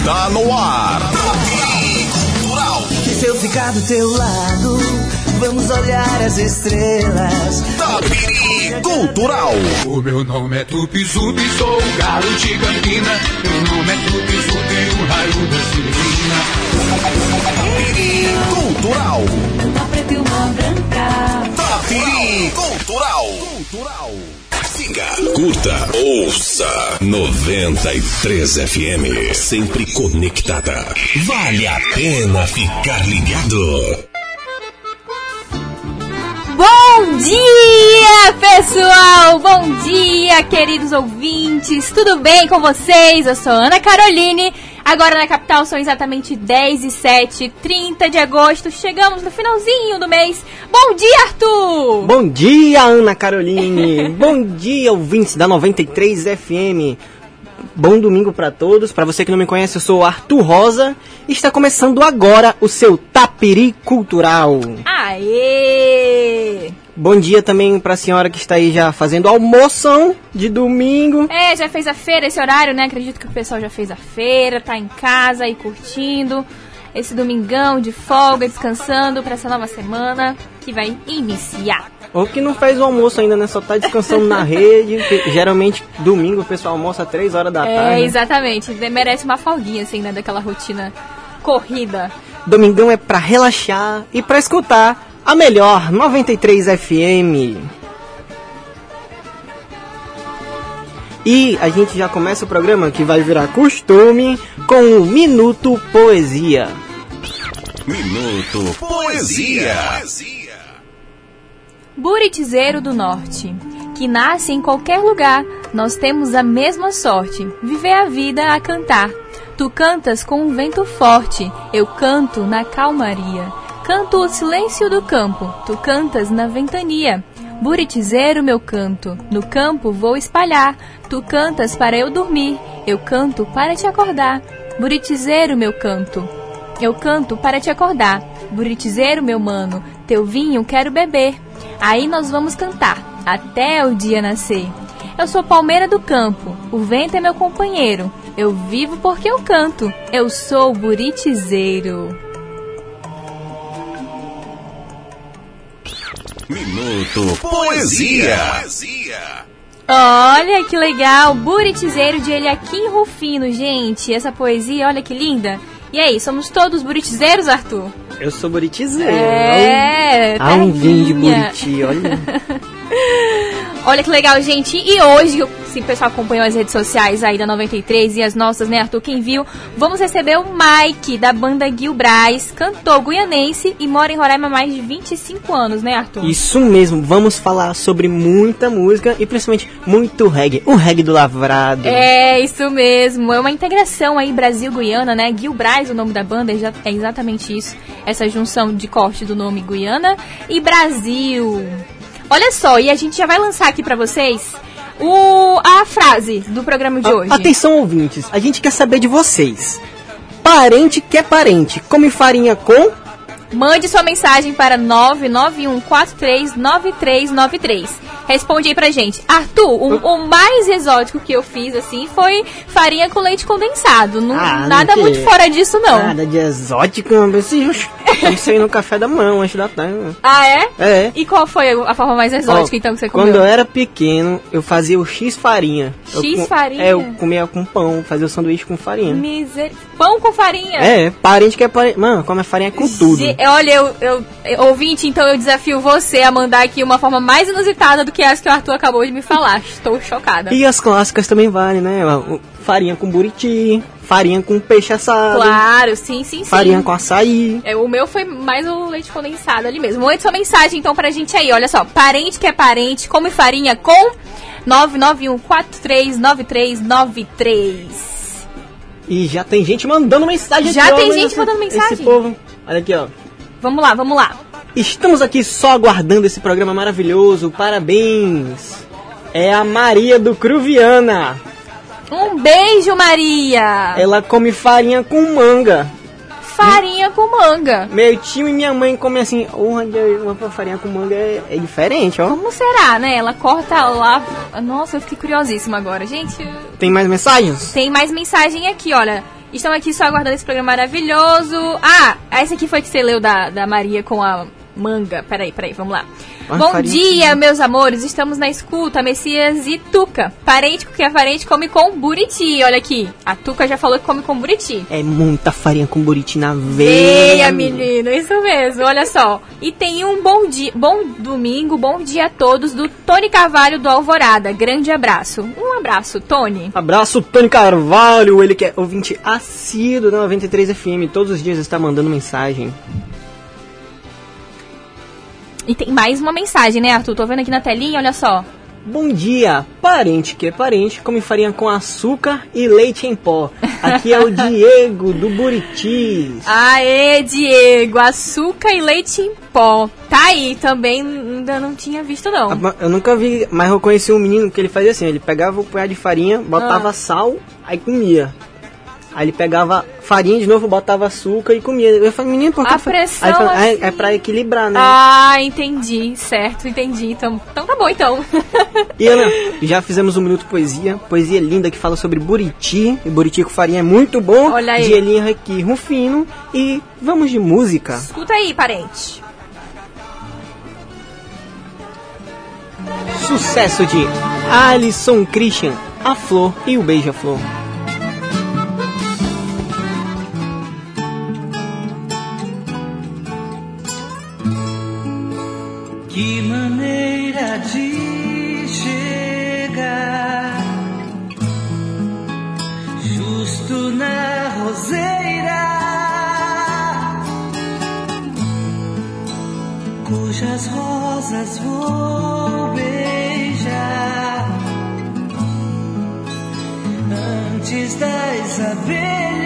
Está no ar. Cultural. Se eu ficar do teu lado, vamos olhar as estrelas. Tapiri Cultural. O meu nome é Tupizubi, sou o galo de Campina. Meu nome é Tupizubi, o raio da Silvina. Tapiri Cultural. Uma preta e uma branca. Tapiri Cultural. Cultural. Curta, ouça 93 FM. Sempre conectada. Vale a pena ficar ligado. Bom dia, pessoal! Bom dia, queridos ouvintes! Tudo bem com vocês? Eu sou Ana Caroline. Agora na capital são exatamente 10 e 7, 30 de agosto. Chegamos no finalzinho do mês. Bom dia, Arthur! Bom dia, Ana Caroline. Bom dia, ouvintes da 93 FM. Bom domingo pra todos. Pra você que não me conhece, eu sou o Arthur Rosa e está começando agora o seu Tapiri Cultural. Aê! Bom dia também pra senhora que está aí já fazendo almoção de domingo. É, já fez a feira esse horário, né? Acredito que o pessoal já fez a feira, tá em casa aí curtindo esse domingão de folga, descansando pra essa nova semana que vai iniciar. Ou que não fez o almoço ainda, né? Só tá descansando na rede. geralmente domingo o pessoal almoça 3 horas da É, tarde. exatamente. Merece uma folguinha, assim, né? Daquela rotina corrida. Domingão é pra relaxar e pra escutar a melhor 93 FM. E a gente já começa o programa que vai virar costume com o Minuto Poesia. Minuto Poesia. Buritizeiro do Norte, que nasce em qualquer lugar, nós temos a mesma sorte, viver a vida a cantar. Tu cantas com um vento forte, eu canto na calmaria. Canto o silêncio do campo, tu cantas na ventania. Buritizeiro meu canto, no campo vou espalhar. Tu cantas para eu dormir, eu canto para te acordar. Buritizeiro meu canto, eu canto para te acordar. Buritizeiro, meu mano, teu vinho quero beber. Aí nós vamos cantar, até o dia nascer. Eu sou palmeira do campo, o vento é meu companheiro. Eu vivo porque eu canto, eu sou buritizeiro. Minuto Poesia. Olha que legal, buritizeiro de Eliakim Rufino, gente. Essa poesia, olha que linda. E aí, somos todos buritizeiros, Arthur? Eu sou buritizeiro. É, Ah, um vinho de buriti, olha. Olha que legal, gente. E hoje, se o pessoal acompanhou as redes sociais aí da 93 e as nossas, né, Arthur, quem viu, vamos receber o Mike, da banda Gil Braz, cantor guianense e mora em Roraima há mais de 25 anos, né, Arthur? Isso mesmo, vamos falar sobre muita música e principalmente muito reggae. O reggae do lavrado. É, isso mesmo. É uma integração aí Brasil-Guiana, né? Gil Braz, o nome da banda, é é exatamente isso. Essa junção de corte do nome Guiana e Brasil. Olha só, e a gente já vai lançar aqui pra vocês o, a frase do programa de A- hoje. Atenção, ouvintes, a gente quer saber de vocês. Parente que é parente, come farinha com. Mande sua mensagem para 991439393. Responde aí pra gente. Arthur, o, o mais exótico que eu fiz, assim, foi farinha com leite condensado. Não- Ah, nada que- muito fora disso, não. Nada de exótico, isso aí no café da manhã, antes da tarde. Ah, é? É. E qual foi a forma mais exótica, Ó, então, que você comeu? Quando eu era pequeno, eu fazia o X farinha. Eu X farinha? É, eu comia com pão, fazia o sanduíche com farinha. Miser... Pão com farinha? É, parente que é parente. Mano, come farinha com tudo. Ge- Olha, eu, eu, eu- ouvinte, então eu desafio você a mandar aqui uma forma mais inusitada do que essa que o Arthur acabou de me falar. Estou chocada. E as clássicas também valem, né? Farinha com buriti, farinha com peixe assado, Claro, sim, sim, sim. farinha com açaí. É, o meu foi mais o leite condensado ali mesmo. Mande sua mensagem então pra gente aí. Olha só, parente que é parente, come farinha com 991439393. E já tem gente mandando mensagem Já tem gente mandando mensagem? Esse povo. Olha aqui, ó. Vamos lá, vamos lá. Estamos aqui só aguardando esse programa maravilhoso. Parabéns. É a Maria do Cruviana. Um beijo, Maria! Ela come farinha com manga. Farinha com manga. Meu tio e minha mãe comem assim. Uma farinha com manga é, é diferente, ó. Como será, né? Ela corta lá. Nossa, eu fiquei curiosíssima agora. Gente, Tem mais mensagens? tem mais mensagem aqui, olha. Estão aqui só aguardando esse programa maravilhoso. Ah, essa aqui foi que você leu da, da Maria com a manga. Peraí, peraí, vamos lá. Ah, Bom farinha. dia, meus amores. Estamos na escuta, Messias e Tuca. Parente que é parente come com buriti. Olha aqui. A Tuca já falou que come com buriti. É muita farinha com buriti na veia. Veia, menino, isso mesmo, olha só. E tem um bom dia, bom domingo, bom dia a todos do Tony Carvalho do Alvorada. Grande abraço. Um abraço, Tony. Abraço, Tony Carvalho, ele que é ouvinte assíduo da 93 FM. Todos os dias está mandando mensagem. E tem mais uma mensagem, né, Arthur? Tô vendo aqui na telinha, olha só. Bom dia, parente que é parente, come farinha com açúcar e leite em pó. Aqui é o Diego do Buritis. Aê, Diego, açúcar e leite em pó. Tá aí, também ainda não tinha visto, não. Ah, Eu nunca vi, mas eu conheci um menino que ele fazia assim, ele pegava o punhado de farinha, botava Ah. sal, aí comia. Aí ele pegava farinha de novo, botava açúcar e comia. Eu falei, menino, por que A fa-" pressão, Aí falou, é, assim. é pra equilibrar, né? Ah, entendi, certo, entendi. Então, então tá bom, então. E Ana, já fizemos um minuto poesia, poesia linda que fala sobre buriti, e buriti com farinha é muito bom, Olha aí. de Elinha aqui, Rufino, e vamos de música. Escuta aí, parente. Sucesso de Alisson Christian, A Flor e o Beija-Flor. Que maneira de chegar? Justo na roseira, cujas rosas vou beijar. Antes das abelhas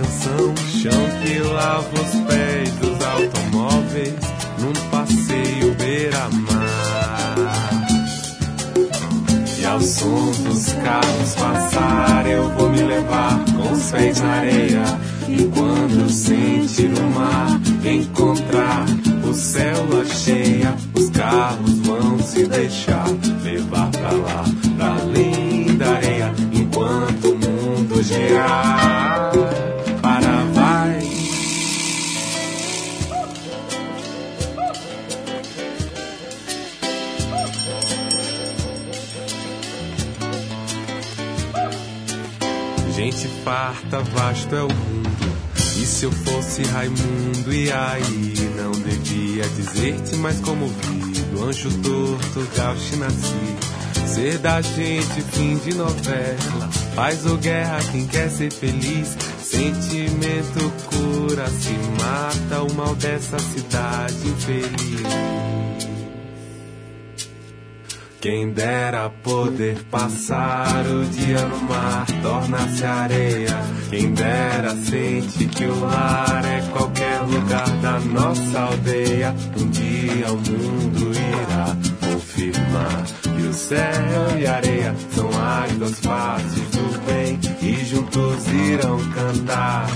canção, chão que lava os pés dos automóveis, num passeio beira-mar. E ao som dos carros passar, eu vou me levar com os pés na areia. E quando sentir o mar, encontrar o céu lua cheia, os carros vão se deixar levar pra lá, pra além da areia. Enquanto o mundo girar, Gente farta, vasto é o mundo. E se eu fosse Raimundo, e aí? Não devia dizer-te mais comovido. Anjo torto, gauche nasci. Ser da gente, fim de novela. Paz ou guerra, quem quer ser feliz. Sentimento cura, se mata o mal dessa cidade infeliz. Quem dera poder passar o dia no mar, torna-se areia. Quem dera sente que o lar é qualquer lugar da nossa aldeia. Um dia o mundo irá confirmar que o céu e a areia são as duas partes do bem e juntos irão cantar.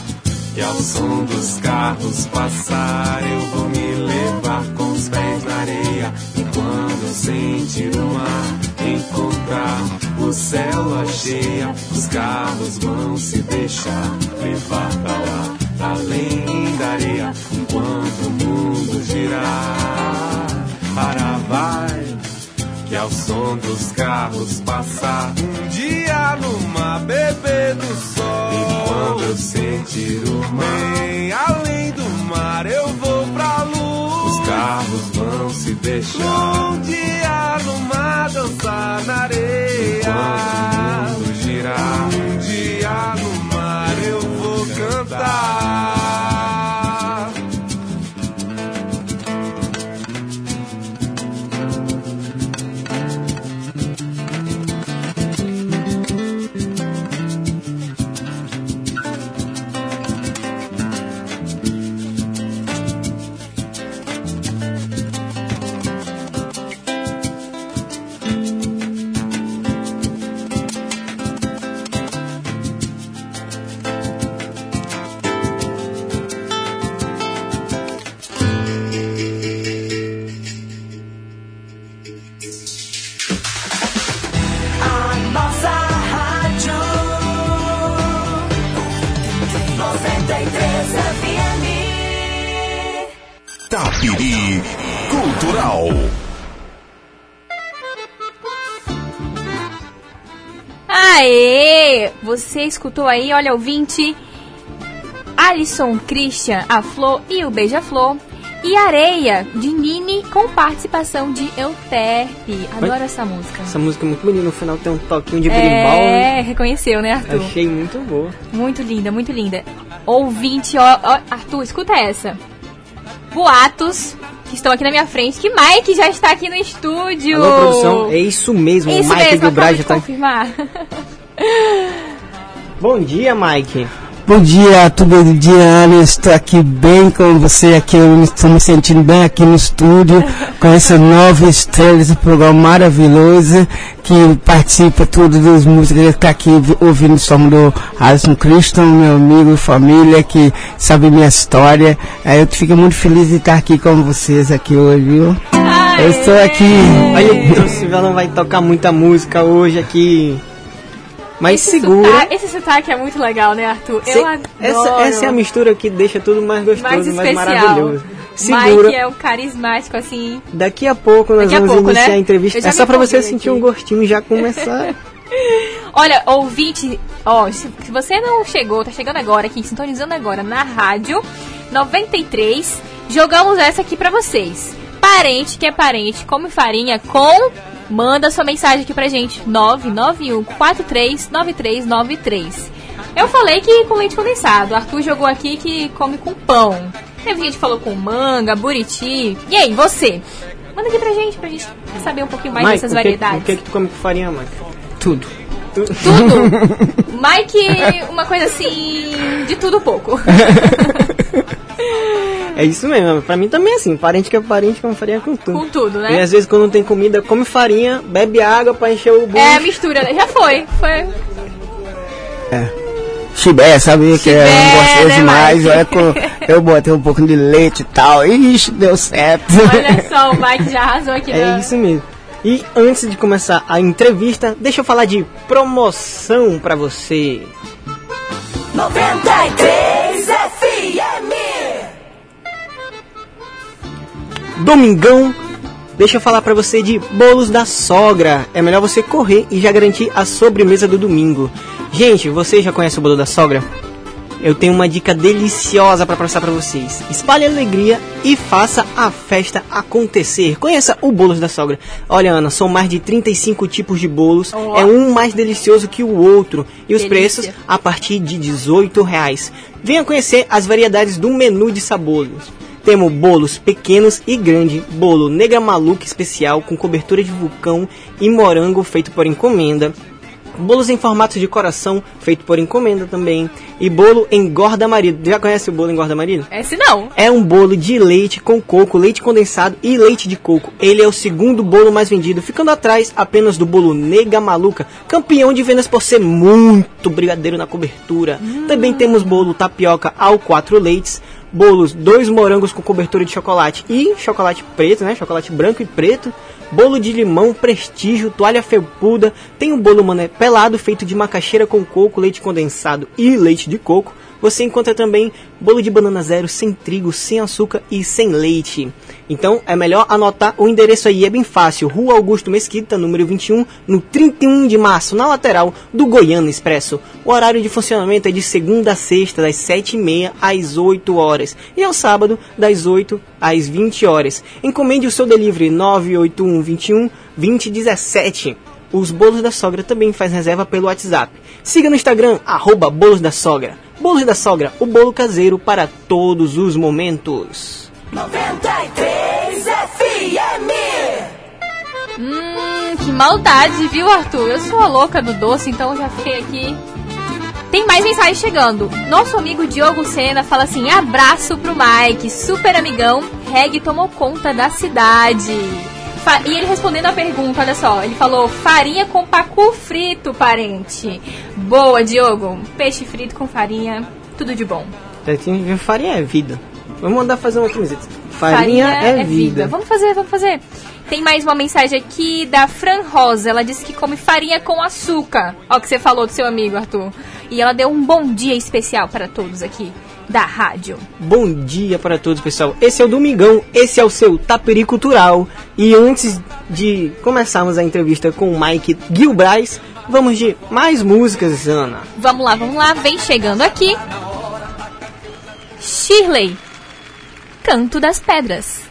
E ao som dos carros passar, eu vou me levar com os pés na areia. Quando sentir o mar, encontrar o céu lua cheia, os carros vão se deixar levar pra lá, além da areia. Enquanto o mundo girar, para vai. Que ao som dos carros passar um dia numa bebê do sol. E quando eu sentir o mar, bem carros vão se deixar um dia numa dança na areia. Enquanto o mundo girar, Você escutou aí, olha, ouvinte, Alisson, Christian, a Flor e o Beija-Flor. E Areia, de Nini, com participação de Euterpe. Adoro essa música. Essa música é muito bonita, no final tem um toquinho de berimbau. É, reconheceu, né, Arthur? Achei muito boa. Muito linda, muito linda. Ouvinte, ó, ó, Arthur, escuta essa. Boatos que estão aqui na minha frente, que Mike já está aqui no estúdio. Alô, produção, é isso mesmo, Isso o Mike mesmo, do Brasil de tá... confirmar. Bom dia, Mike. Bom dia, tudo bem, Diana? Estou aqui bem com você aqui. Eu estou me sentindo bem aqui no estúdio com essa nova estrela desse programa maravilhoso que participa tudo das músicas que está aqui ouvindo o som do Alisson Christian, meu amigo, família que sabe minha história. Aí eu fico muito feliz de estar aqui com vocês aqui hoje, viu? Eu estou aqui. Olha, o Silvio vai tocar muita música hoje aqui. Mas Esse segura. sotaque- esse sotaque é muito legal, né, Arthur? Se- Eu adoro. essa, essa é a mistura que deixa tudo mais gostoso, mais mais, especial. maravilhoso. Segura. Mike é o carismático, assim. Daqui a pouco nós a vamos pouco, iniciar né? a entrevista. É só pra você empolguei sentir aqui. um gostinho e já começar. Olha, ouvinte, Ó, se, se você não chegou, tá chegando agora aqui, sintonizando agora na rádio 93, jogamos essa aqui pra vocês. Parente que é parente, come farinha com. Manda sua mensagem aqui pra gente. 991439393. Eu falei que com leite condensado. O Arthur jogou aqui que come com pão. Teve gente que falou com manga, buriti. E aí, você? Manda aqui pra gente, pra gente saber um pouquinho mais Mike, dessas o que, variedades. o que, que tu come com farinha, Mike? Tudo. Tudo. Mike, uma coisa assim, de tudo um pouco. É isso mesmo, pra mim também é assim, parente que é parente come farinha com tudo. Com tudo, E né? às vezes quando não tem comida, come farinha, bebe água pra encher o bucho. É a mistura, né? Já foi. Foi. Chibé, sabe que é Chibé, gostoso né, demais. Olha, com, eu botei um pouco de leite e tal. Ixi, deu certo. Olha só, o Mike já arrasou aqui É na... isso mesmo. E antes de começar a entrevista, deixa eu falar de promoção pra você. 93 Domingão, deixa eu falar pra você de bolos da sogra. É melhor você correr e já garantir a sobremesa do domingo. Gente, você já conhece o bolo da sogra? Eu tenho uma dica deliciosa para passar para vocês. Espalhe alegria e faça a festa acontecer. Conheça o Bolos da Sogra. Olha, Ana, são mais de 35 tipos de bolos. Oh. É um mais delicioso que o outro. E os Delícia. preços a partir de 18 reais. Venha conhecer as variedades do menu de sabores. Temos bolos pequenos e grande, bolo nega maluca especial com cobertura de vulcão e morango feito por encomenda, bolos em formato de coração feito por encomenda também, e bolo engorda marido. Já conhece o bolo engorda marido? Esse não. É um bolo de leite com coco, leite condensado e leite de coco. Ele é o segundo bolo mais vendido, ficando atrás apenas do bolo Nega Maluca, campeão de vendas por ser muito brigadeiro na cobertura. Também temos bolo tapioca ao quatro leites, bolos dois morangos com cobertura de chocolate e chocolate preto, né? Chocolate branco e preto. Bolo de limão, prestígio, toalha felpuda. Tem um bolo mané pelado feito de macaxeira com coco, leite condensado e leite de coco. Você encontra também bolo de banana zero, sem trigo, sem açúcar e sem leite. Então é melhor anotar o endereço aí, é bem fácil. Rua Augusto Mesquita, número 21, no 31 de março, na lateral do Goiânia Expresso. O horário de funcionamento é de segunda a sexta, das 7h30 às 8 horas. E ao sábado, das 8 às 20 horas. Encomende o seu delivery 981 21 2017. Os bolos da sogra também faz reserva pelo WhatsApp. Siga no Instagram, arroba bolos da sogra. Bolos da sogra, o bolo caseiro para todos os momentos. 93 FM. Hum, que maldade, viu, Arthur? Eu sou a louca do doce, então eu já fiquei aqui. Tem mais mensagem chegando. Nosso amigo Diogo Sena fala assim: abraço pro Mike, super amigão, reggae tomou conta da cidade. E ele respondendo a pergunta, olha só, ele falou farinha com pacu frito, parente. Boa, Diogo. Peixe frito com farinha, tudo de bom. Farinha é vida. Vamos mandar fazer uma camiseta. Farinha, é, vida. Vamos fazer, vamos fazer. Tem mais uma mensagem aqui da Fran Rosa. Ela disse que come farinha com açúcar. Ó, o que você falou do seu amigo, Arthur. E ela deu um bom dia especial para todos aqui da rádio. Bom dia para todos, pessoal. Esse é o Domingão, esse é o seu Taperi Cultural. E antes de começarmos a entrevista com o Mike Gilbraz, vamos de mais músicas, Ana. Vamos lá, vamos lá. Vem chegando aqui. Shirley. Canto das Pedras.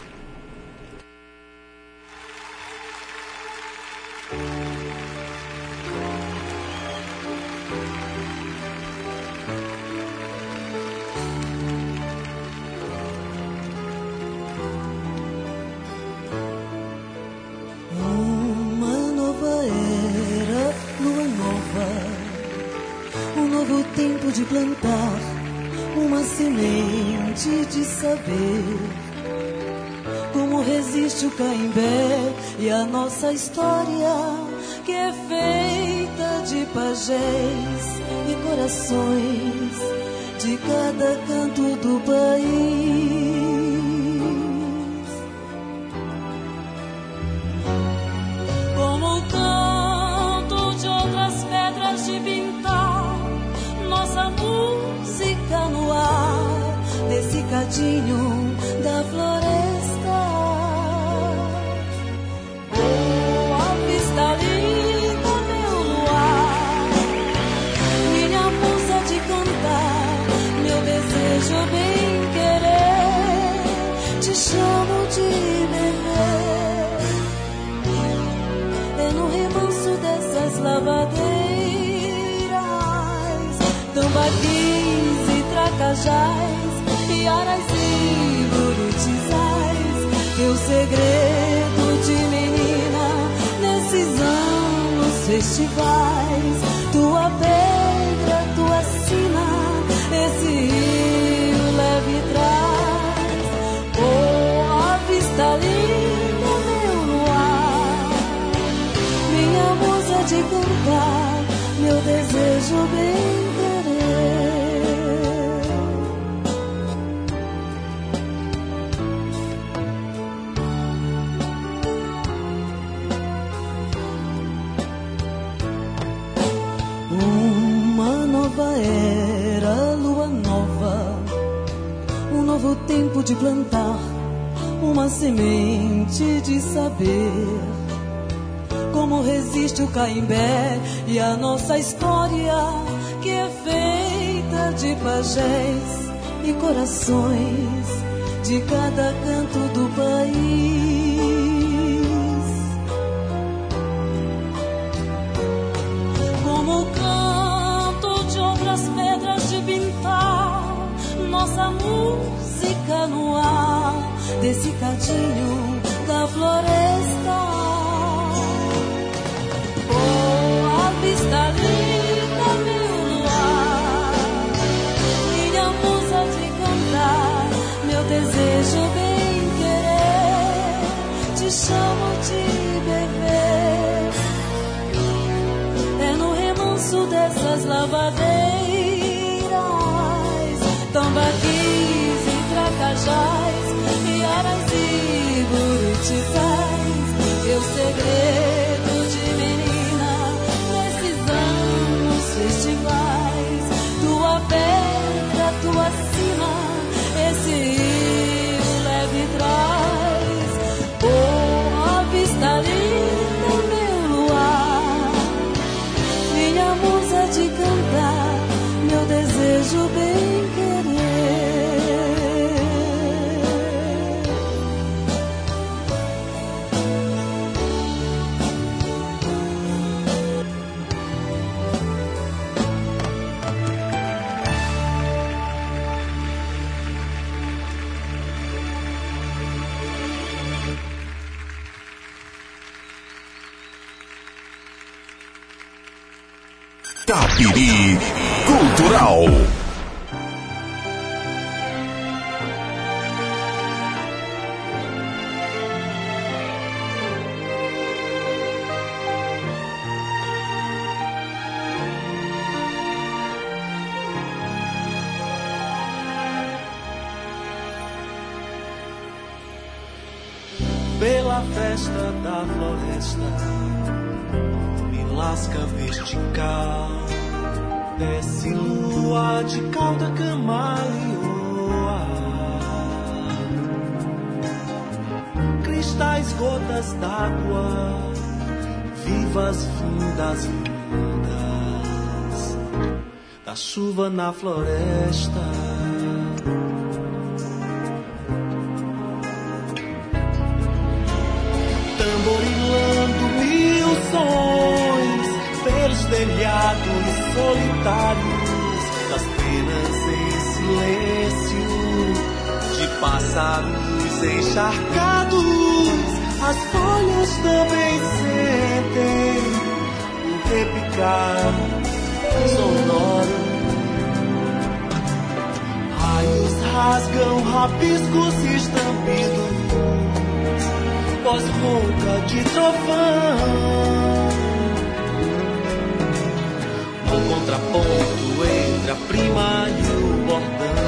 História que é feita de pajés e corações de cada canto iaras e burutizais, teu segredo de menina nesses anos festivais, tua pedra, tua sina, esse rio leve traz, oh, a vista linda, meu luar, minha musa de cantar, meu desejo bem tempo de plantar, uma semente de saber como resiste o caimbé e a nossa história que é feita de pajés e corações de cada canto do país. Chuva na floresta. tamborilando mil sons pelos telhados solitários das penas em silêncio de pássaros encharcados. As folhas também sentem o repicar sonoro. Rasgam rabiscos estampidos voz rouca de trovão. No contraponto entre a prima e o bordão.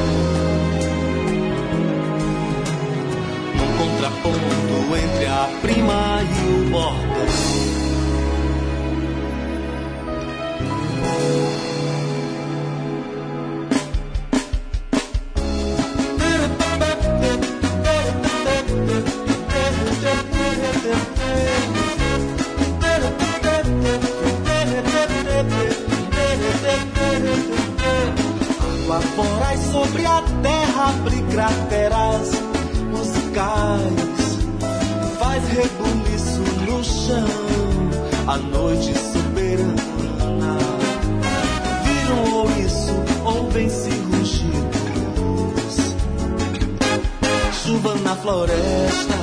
No contraponto entre a prima e o bordão. Água fora sobre a terra abre crateras musicais Faz rebuliço no chão A noite soberana Vira um ouriço ouvem-se rugidos. Chuva na floresta,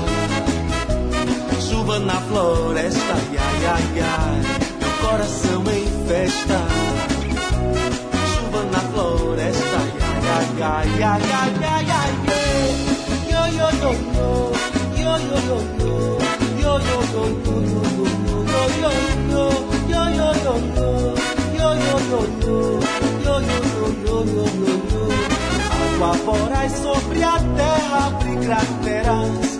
chuva na floresta, ai, ai, ai, meu coração em festa. Ai, ai, ai, ai, ai, yo, yo, yo, yo, yo, yo, yo, yo, yo, yo. Água voraz sobre a terra abre crateras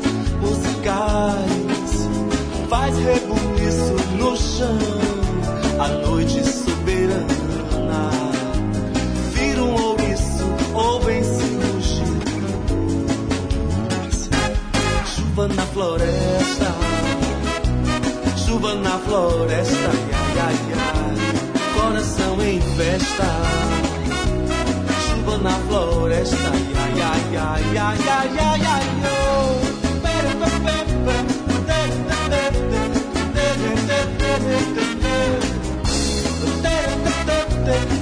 faz rebuliço no chão, a noite na floresta, chuva na floresta, ai, ai, ai, coração em festa. Chuva na floresta, ai, ai, ai, ai, ai, ai, ai, oh. Pe,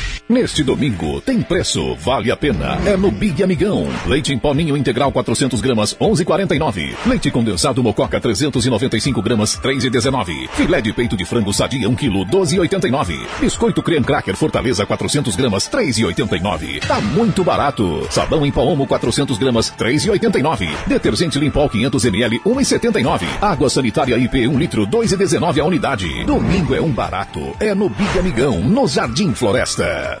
Neste domingo tem preço, vale a pena. É no Big Amigão. Leite em pó ninho integral 400 gramas, 11,49. Leite condensado Mococa 395 gramas, 3,19. Filé de peito de frango sadia 1 kg, 12,89. Biscoito Cream Cracker Fortaleza 400 gramas, 3,89. Tá muito barato. Sabão em pó Omo 400 gramas, 3,89. Detergente Limpol 500 ml, 1,79. Água sanitária IP 1 litro, 2,19 a unidade. Domingo é um barato. É no Big Amigão, no Jardim Floresta.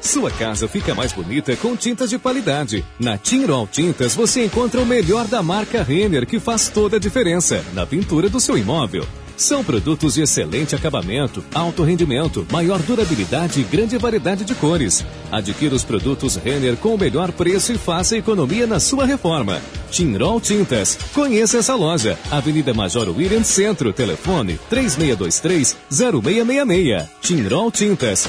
Sua casa fica mais bonita com tintas de qualidade. Na Tinrol Tintas você encontra o melhor da marca Renner que faz toda a diferença na pintura do seu imóvel. São produtos de excelente acabamento, alto rendimento, maior durabilidade e grande variedade de cores. Adquira os produtos Renner com o melhor preço e faça economia na sua reforma. Tinrol Tintas. Conheça essa loja. Avenida Major William Centro. Telefone 3623 0666. Tinrol Tintas.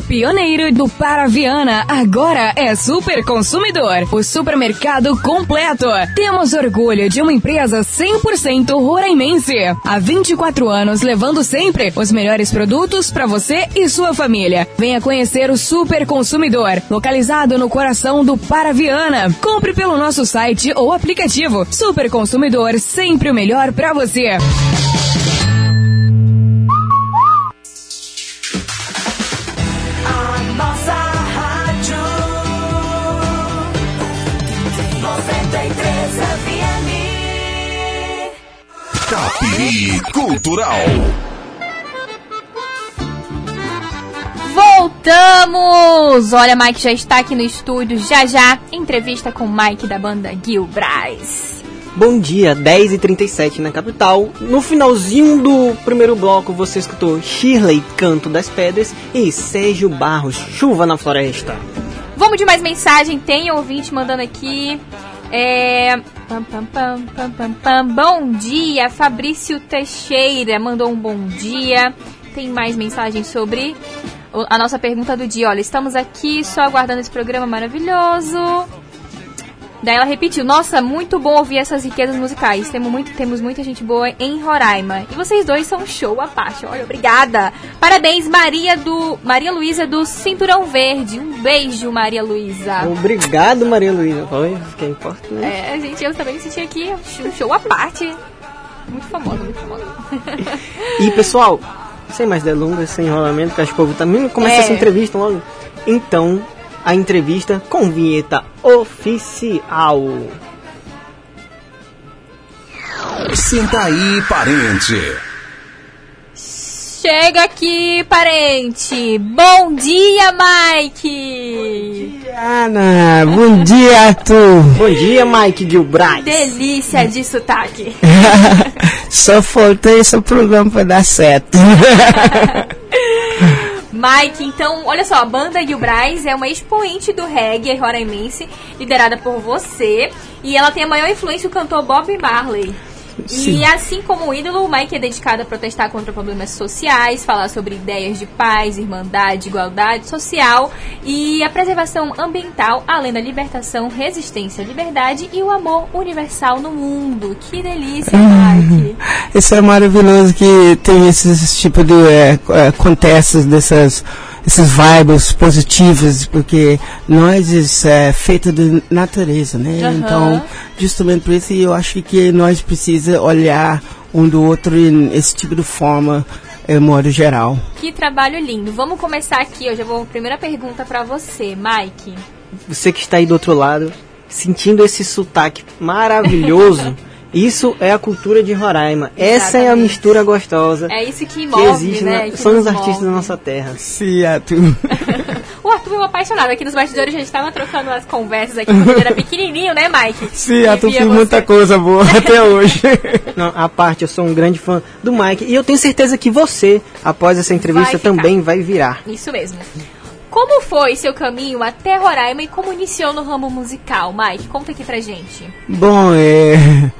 Pioneiro do Paraviana agora é Super Consumidor, o supermercado completo. Temos orgulho de uma empresa 100% roraimense. Há 24 anos levando sempre os melhores produtos para você e sua família. Venha conhecer o Super Consumidor, localizado no coração do Paraviana. Compre pelo nosso site ou aplicativo. Super Consumidor, sempre o melhor para você. Cultural. Voltamos! Olha, Mike já está aqui no estúdio, já já, entrevista com o Mike da banda Gil Braz. Bom dia, 10h37 na capital. No finalzinho do primeiro bloco, você escutou Shirley, Canto das Pedras, e Sérgio Barros, Chuva na Floresta. Vamos de mais mensagem, tem ouvinte mandando aqui. É. Pam, pam, pam, pam, pam, pam. Bom dia, Fabrício Teixeira mandou um bom dia. Tem mais mensagem sobre a nossa pergunta do dia. Olha, estamos aqui só aguardando esse programa maravilhoso. Daí ela repetiu: Nossa, muito bom ouvir essas riquezas musicais. Temos, muito, temos muita gente boa em Roraima. E vocês dois são show à parte. Olha, obrigada. Parabéns, Maria do Maria Luísa do Cinturão Verde. Um beijo, Maria Luísa. Obrigado, Maria Luísa. Foi, fiquei importante. né? É, gente, eu também me senti aqui um show à parte. Muito famosa, muito famosa. E pessoal, sem mais delongas, sem enrolamento, que acho que o povo também começa É. essa entrevista logo. Então, a entrevista com vinheta oficial. Senta aí, parente. Chega aqui, parente. Bom dia, Mike. Ana, bom dia, Arthur. Bom dia, Mike Gilbraz. Delícia de sotaque. Só faltou esse programa pra dar certo. Mike, então, olha só, a banda Gilbraz é uma expoente do reggae roraimense, liderada por você, e ela tem a maior influência do cantor Bob Marley. Sim. E assim como o ídolo, o Mike é dedicado a protestar contra problemas sociais, falar sobre ideias de paz, irmandade, igualdade social e a preservação ambiental, além da libertação, resistência, liberdade e o amor universal no mundo. Que delícia, Mike! Isso é maravilhoso que tem esses tipo de é, é, dessas esses vibes positivos porque nós é feito de natureza, né? Aham. Então, justamente por isso eu acho que nós precisa olhar um do outro em esse tipo de forma, em modo geral. Que trabalho lindo. Vamos começar aqui, eu já vou primeira pergunta pra você, Mike. Você que está aí do outro lado, sentindo esse sotaque maravilhoso, isso é a cultura de Roraima. Essa é a Exatamente. mistura gostosa É isso que que move, existe né? na, que os artistas move. da nossa terra. Sim, Arthur. O Arthur é um apaixonado. Aqui nos bastidores a gente tava trocando as conversas aqui quando ele era pequenininho, né, Mike? Sim, E Arthur via fez muita coisa boa até hoje. Não, a parte, eu sou um grande fã do Mike e eu tenho certeza que você, após essa entrevista, Vai também vai virar. Isso mesmo. Como foi seu caminho até Roraima e como iniciou no ramo musical, Mike? Conta aqui pra gente. Bom, é,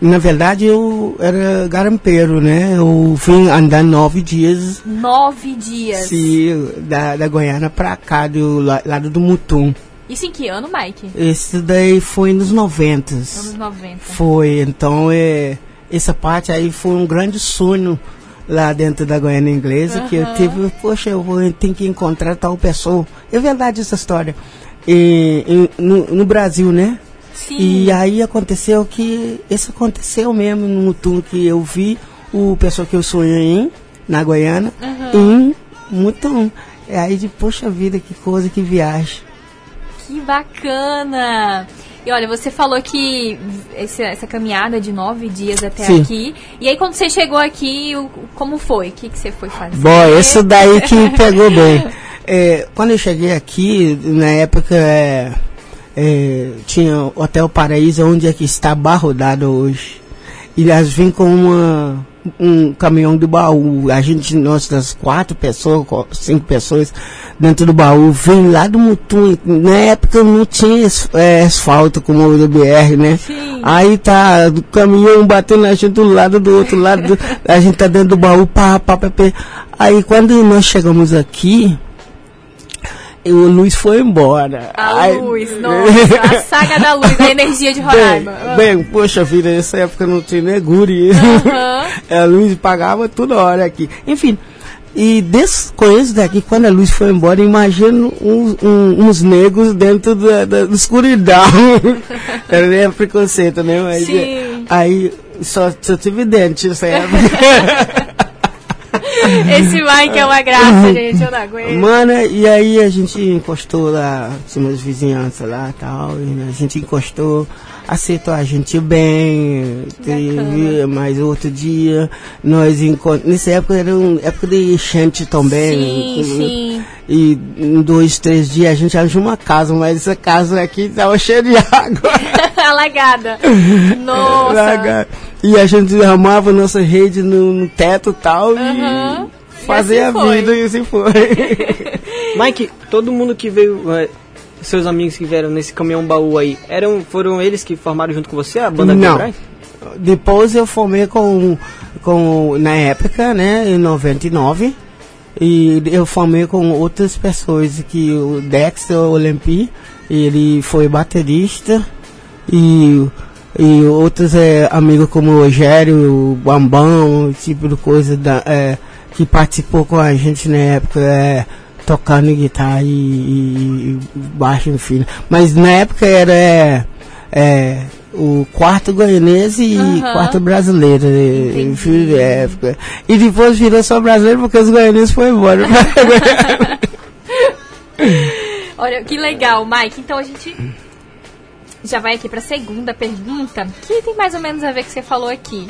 na verdade eu era garampeiro, né? Eu vim andar nove dias Nove dias. se, da, da Goiânia pra cá, do la- lado do Mutum. Isso em que ano, Mike? Esse daí foi nos noventas. Anos 90. Foi, então é, essa parte aí foi um grande sonho lá dentro da Goiânia Inglesa, que eu tive, poxa, eu vou ter que encontrar tal pessoa. É verdade essa história. E, e no, no Brasil, né? Sim. E aí aconteceu que isso aconteceu mesmo no Mutum, que eu vi o pessoal que eu sonhei em, na Goiânia, em Mutum. E aí de, poxa vida, que coisa, que viagem. Que bacana! E olha, você falou que esse- essa caminhada de nove dias até Sim. aqui. E aí, quando você chegou aqui, o- como foi? O que, que você foi fazer? Bom, isso daí que pegou bem. É, quando eu cheguei aqui, na época, é, é, tinha o Hotel Paraíso, onde é que está abarrodado hoje. E elas vêm com uma, um caminhão de baú. A gente, nós, das quatro pessoas, co- cinco pessoas, dentro do baú, vem lá do Mutum. Na época não tinha é, asfalto como o do BR, né? Aí tá o caminhão batendo a gente do lado do outro lado, do- a gente tá dentro do baú, pá, pá, pá, pá. Aí quando nós chegamos aqui, o Luiz foi embora. A Aí- luz, nossa, a saga da luz, a energia de Roraima. Bem, bem, poxa vida, nessa época não tinha nem guri. Aham. a luz pagava toda hora aqui. Enfim, e isso daqui, quando a luz foi embora, imagino uns, um- uns negros dentro da, da, da escuridão. Era nem preconceito, né? Mas, Sim. é, aí só, só tive dente nessa época. Esse Mike é uma graça, gente, eu não aguento. Mano, e aí a gente encostou lá, tinha umas vizinhanças lá e tal, e a gente encostou, aceitou a gente bem, teve mais outro dia, nós encontramos, nessa época era uma época de enchente também. Sim, sim. E em dois, três dias a gente arranjou uma casa, mas essa casa aqui estava cheia de água. Alagada. Nossa. Laga- E a gente derramava nossa rede no, no teto e tal, e fazia assim a foi. vida e assim foi. Mike, todo mundo que veio, é, seus amigos que vieram nesse caminhão baú aí, eram, foram eles que formaram junto com você a banda Não. Depois eu formei com, com, na época, né, em 99, E eu formei com outras pessoas, que o Dexter Olympi, ele foi baterista, e, e outros é, amigos como o Rogério, o Bambão, tipo de coisa da, é, que participou com a gente na época, é, tocando guitarra e, e, e baixo, enfim. Mas na época era é, é, o quarto goianese e Aham. quarto brasileiro. e- Entendi. é, fica- e depois virou só brasileiro porque os goianeses foram embora. Olha, que legal, Mike. Então a gente já vai aqui para a segunda pergunta, que tem mais ou menos a ver com o que você falou aqui.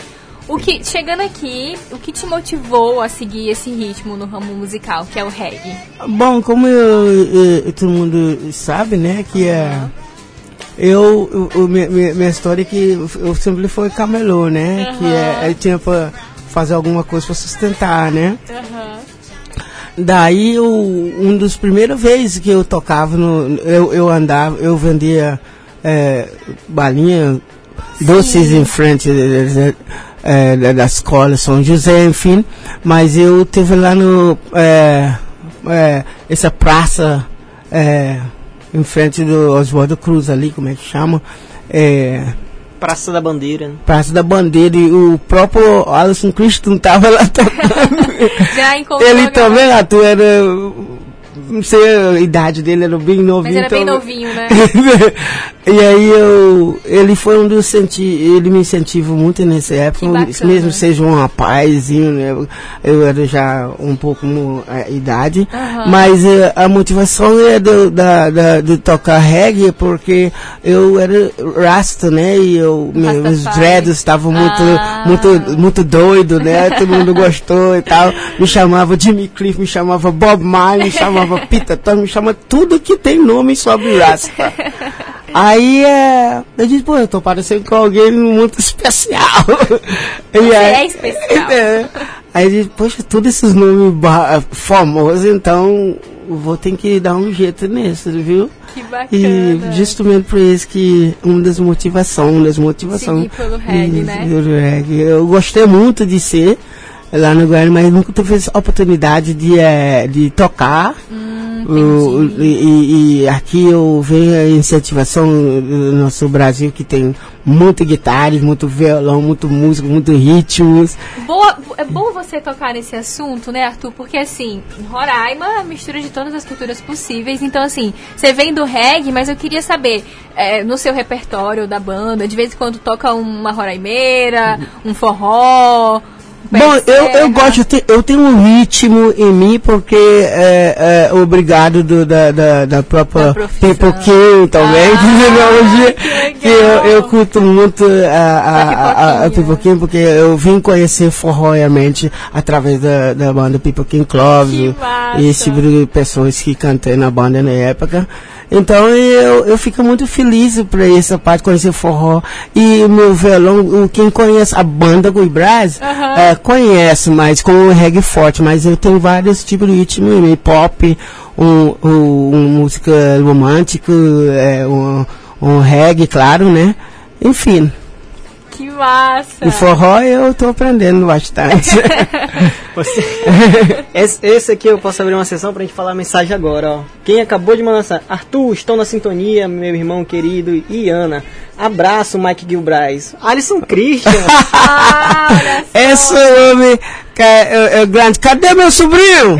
O que, chegando aqui, o que te motivou a seguir esse ritmo no ramo musical, que é o reggae? Bom, como eu, eu- todo mundo sabe, né, que é. Eu, eu- minha, minha história é que eu sempre fui camelô, né? Que é, eu tinha pra fazer alguma coisa pra sustentar, né? Daí, eu, um dos primeiros vezes que eu tocava, no, eu, eu andava, eu vendia é, balinha, doces em frente eh, da, da escola São José, enfim. Mas eu tive lá no, é, é, essa praça é, em frente do Oswaldo Cruz ali, como é que chama? É, Praça da Bandeira. né? Praça da Bandeira e o próprio Alisson Christian tava lá tocando. Já encontrou Ele também atua, era. Não sei a idade dele, era bem novinho. Mas era bem então- novinho, né? e aí eu. Ele foi um dos ele me incentiva muito nessa época, mesmo seja um rapazinho, né? Eu- era já um pouco a idade. Aham. Mas eh, a motivação é do, da, da, de tocar reggae porque eu era rasta, né? E eu, meus dreads estavam muito, Ah. muito, muito doido, né? Todo mundo gostou e tal. Me chamava Jimmy Cliff, me chamava Bob Marley, me chamava Peter Tom, me chama tudo que tem nome sobre Rasta. Aí é, eu disse, pô, eu tô parecendo com alguém muito especial. E Você aí- é especial. É. Aí eu disse, poxa, todos esses nomes famosos, então vou ter que dar um jeito nisso, viu? Que bacana. E justamente por isso que uma das motivações, uma das motivações. Seguir pelo reggae, né? pelo reggae. Eu gostei muito de ser lá no Guarani, mas nunca tive essa oportunidade de, eh, de tocar. O- entendi. e, e- aqui eu vejo a incentivação do nosso Brasil que tem muito guitarras, muito violão, muito música, muito ritmos. Boa, é bom você tocar nesse assunto, né, Arthur? Porque assim, Roraima é a mistura de todas as culturas possíveis. Então, assim, você vem do reggae, mas eu queria saber, é, no seu repertório da banda, de vez em quando toca uma roraimeira, um forró. Bom, eu, eu serra. gosto, eu, te- eu tenho um ritmo em mim porque é, é obrigado do, da, da, da própria King também, Ah, que, hoje, que que eu, eu curto muito a, a, a, a pipoquinha. People King porque eu vim conhecer forró realmente através da, da banda People King Que massa. e esse tipo de pessoas que cantei na banda na época. Então eu, eu fico muito feliz por essa parte, conhecer forró. E o meu violão, quem conhece a banda Guibraz, Aham. é, conhece, mas com o reggae forte. Mas eu tenho vários tipos de ritmo, pop, um, um, um música romântica, é, um, um reggae, claro, né? Enfim, Que massa! e forró eu tô aprendendo bastante. Você- esse, esse aqui eu posso abrir uma sessão pra gente falar a mensagem agora, ó. Quem acabou de mandar essa... Arthur, estou na sintonia, meu irmão querido e Ana. Abraço, Mike Gilbraz. Alisson Christian. Ah, olha só. Esse homem que é, é- grande. Cadê meu sobrinho?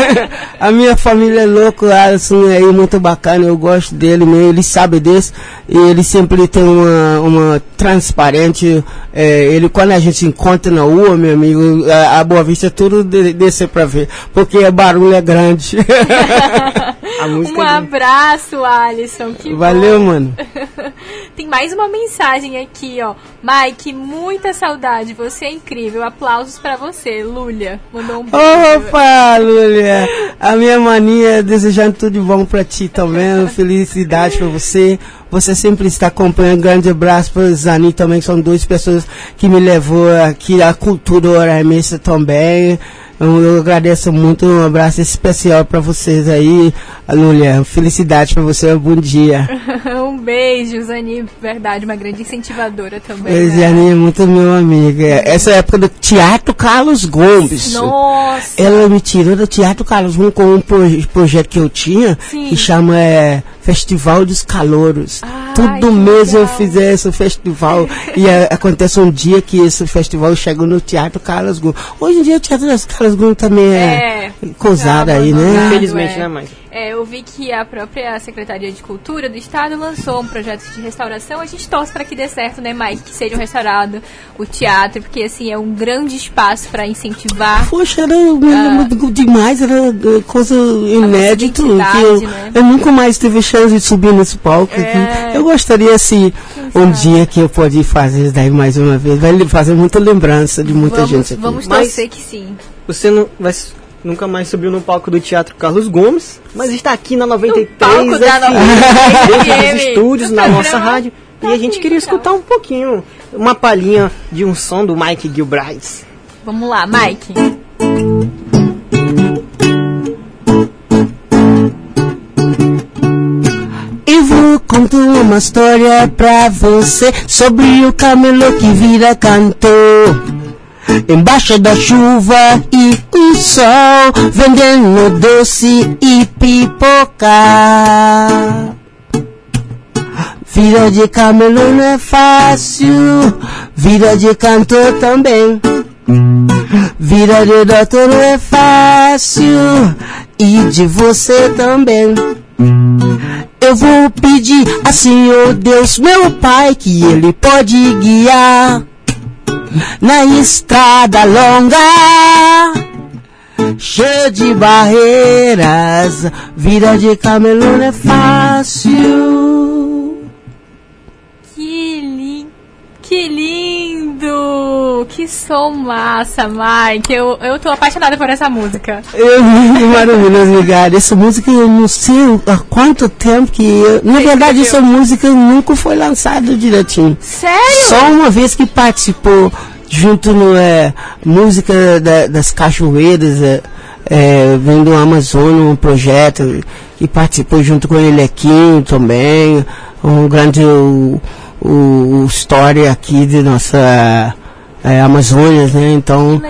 a minha família é louco, Alisson é muito bacana, eu gosto dele, mesmo, ele sabe disso. E ele sempre tem uma, uma transparente. é, ele, quando a gente encontra na rua, meu amigo, a, a Boa Vista é tudo de, descer pra ver. Porque o barulho é grande. a música Um abraço, Alisson. Que Valeu, bom. mano. Tem mais uma mensagem aqui, ó. Mike, muita saudade. Você é incrível. Aplausos pra você. Lúlia mandou um beijo. Opa, Lúlia! A minha mania é desejando tudo de bom pra ti também, felicidade pra você. Você sempre está acompanhando. Grande abraço para o Zani também, que são duas pessoas que me levou aqui à cultura oraimense também. Eu, agradeço muito, um abraço especial para vocês aí, Lúlia. Felicidade para você, bom dia. um beijo, Zani, verdade, uma grande incentivadora também. Né? é, é muito meu amiga. Essa época do Teatro Carlos Gomes. Nossa! Ela me tirou do Teatro Carlos Gomes com um proje- projeto que eu tinha, Sim. que chama é, Festival dos Calouros. Todo mês eu fiz esse festival e é, acontece um dia que esse festival chega no Teatro Carlos Gomes. Hoje em dia o Teatro dos Carlos Gomes também é, É, coisado aí, né? Infelizmente, é. né, mãe? É, eu vi que a própria Secretaria de Cultura do Estado lançou um projeto de restauração. A gente torce para que dê certo, né, Mike? Que seja restaurado o teatro, porque assim é um grande espaço para incentivar. Poxa, era demais, era eh, coisa inédita. Que eu, né? eu nunca mais tive chance de subir nesse palco É. Eu gostaria, se um dia que eu pode fazer isso daí mais uma vez, vai fazer muita lembrança de muita vamos, gente aqui. vamos Mas- torcer que sim. Você não vai, nunca mais subiu no palco do Teatro Carlos Gomes, mas está aqui na 93 palco da FM, 93 dentro FM, dos estúdios, na nossa rádio. E a gente queria escutar um pouquinho, uma palhinha de um som do Mike Gilbride. Vamos lá, Mike. E vou contar uma história pra você sobre o camelo que vira cantor. Embaixo da chuva e o sol, vendendo doce e pipoca. Vida de camelo não é fácil, vida de cantor também. Vida de doutor não é fácil, e de você também. Eu vou pedir a Senhor Deus, meu Pai, que Ele pode guiar na estrada longa, cheia de barreiras. Vida de camelo não é fácil. Que lindo! Que lindo! Que som massa, Mike! Eu, eu tô apaixonada por essa música. Muito maravilhoso, ligado. Essa música eu não sei há quanto tempo que. Eu, na verdade, essa música nunca foi lançada direitinho. Sério? Só uma vez que participou junto no é, música da- das cachoeiras, é, é, vem do Amazonas, um projeto que participou junto com ele aqui também, um grande o, o, o história aqui de nossa é, Amazônia, né? Então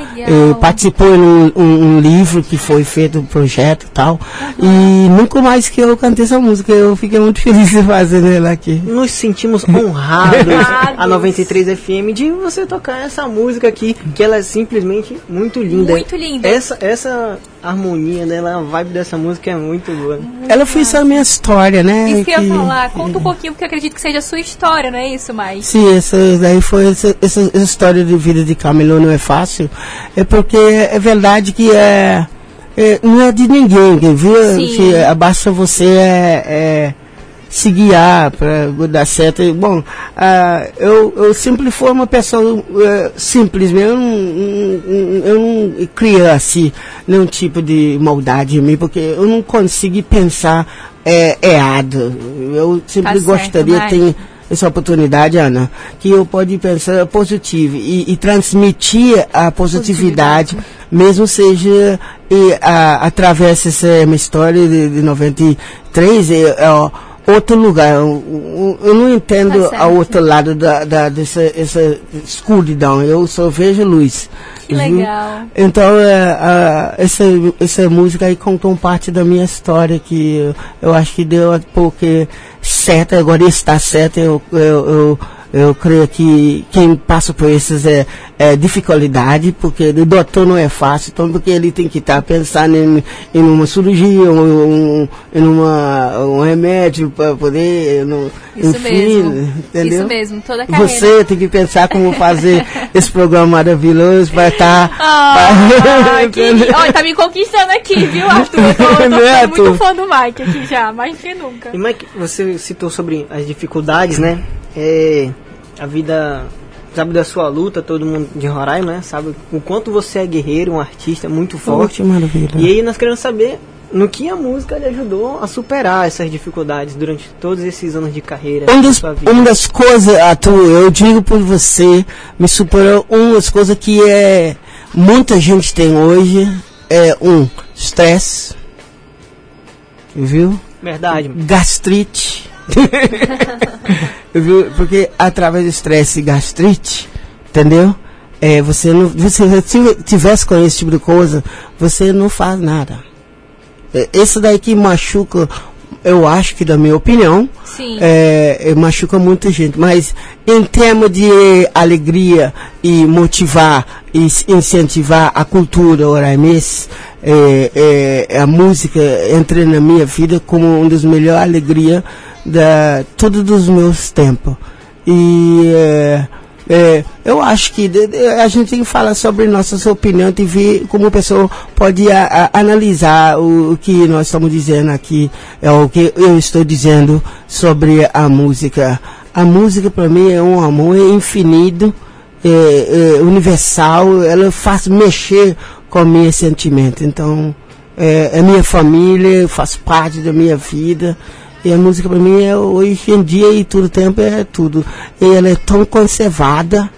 eh, participou em um, um- um livro que foi feito um projeto e tal. E nunca mais que eu cantei essa música, eu fiquei muito feliz de fazer ela aqui. Nos sentimos honrados, a 93 FM, de você tocar essa música aqui, que ela é simplesmente muito linda. Muito linda. Essa, essa harmonia dela, a vibe dessa música é muito boa. Ela fez a minha história, né? Isso que eu que- ia falar. Conta um pouquinho, porque eu acredito que seja a sua história, não é isso, Mike? Sim, essa daí foi essa, essa, essa história de vida de camelô não é fácil. É porque é verdade que é, é- não é de ninguém, que viu? Sim. Que basta você é, é, se guiar para dar certo. Bom, ah, eu, eu sempre fui uma pessoa é, simples, eu não, eu não criei assim nenhum tipo de maldade em mim, porque eu não consegui pensar é, errado. Eu sempre Tá gostaria de ter essa oportunidade, Ana, que eu pode pensar positivo e, e transmitir a positividade, mesmo seja e, a, através dessa minha história de, de 93, é, é, ó, outro lugar. Eu, eu- não entendo Tá a outro lado da, da, dessa essa escuridão, eu só vejo luz. Que viu? legal. Então, é, a- essa, essa música aí contou parte da minha história que eu, eu acho que deu porque certo, agora está certo, eu, eu, eu, eu creio que quem passa por essas é, é dificuldade, porque o doutor não é fácil, então porque ele tem que estar pensando em, em uma cirurgia, um, um, em uma, um remédio para poder, no, Isso enfim, mesmo. entendeu? Isso mesmo, toda a carreira. Você tem que pensar como fazer esse programa maravilhoso para estar Ah, que lindo. Olha, tá me conquistando aqui, viu, Arthur? Eu tô, eu tô muito fã do Mike aqui já, mais que nunca. E Mike, você citou sobre as dificuldades, né? É, a vida, sabe da sua luta, todo mundo de Roraima, né? Sabe o quanto você é guerreiro, um artista muito forte. que maravilha. E aí nós queremos saber no que a música lhe ajudou a superar essas dificuldades durante todos esses anos de carreira Um dos, uma das coisas, Arthur, eu digo por você, me superou uma das coisas que é muita gente tem hoje é um estresse, viu? Verdade. Gastrite. Porque através do estresse e gastrite, entendeu? É, você não, você se tivesse com esse tipo de coisa, você não faz nada. É, esse daí que machuca, eu acho que da minha opinião, é, é, machuca muita gente. Mas em termos de alegria e motivar e incentivar a cultura oraimense, é, é, a música entra na minha vida como uma das melhores alegrias da todos dos meus tempos. E é, é, eu acho que a gente tem que falar sobre nossas opiniões e ver como a pessoa pode a- a- analisar o, o que nós estamos dizendo aqui, é o que eu estou dizendo sobre a música. A música para mim é um amor infinito, é, é universal, ela faz mexer com o meu sentimento. Então, é, é minha família, faz parte da minha vida. E a música para mim é hoje em dia e todo tempo é tudo. E ela é tão conservada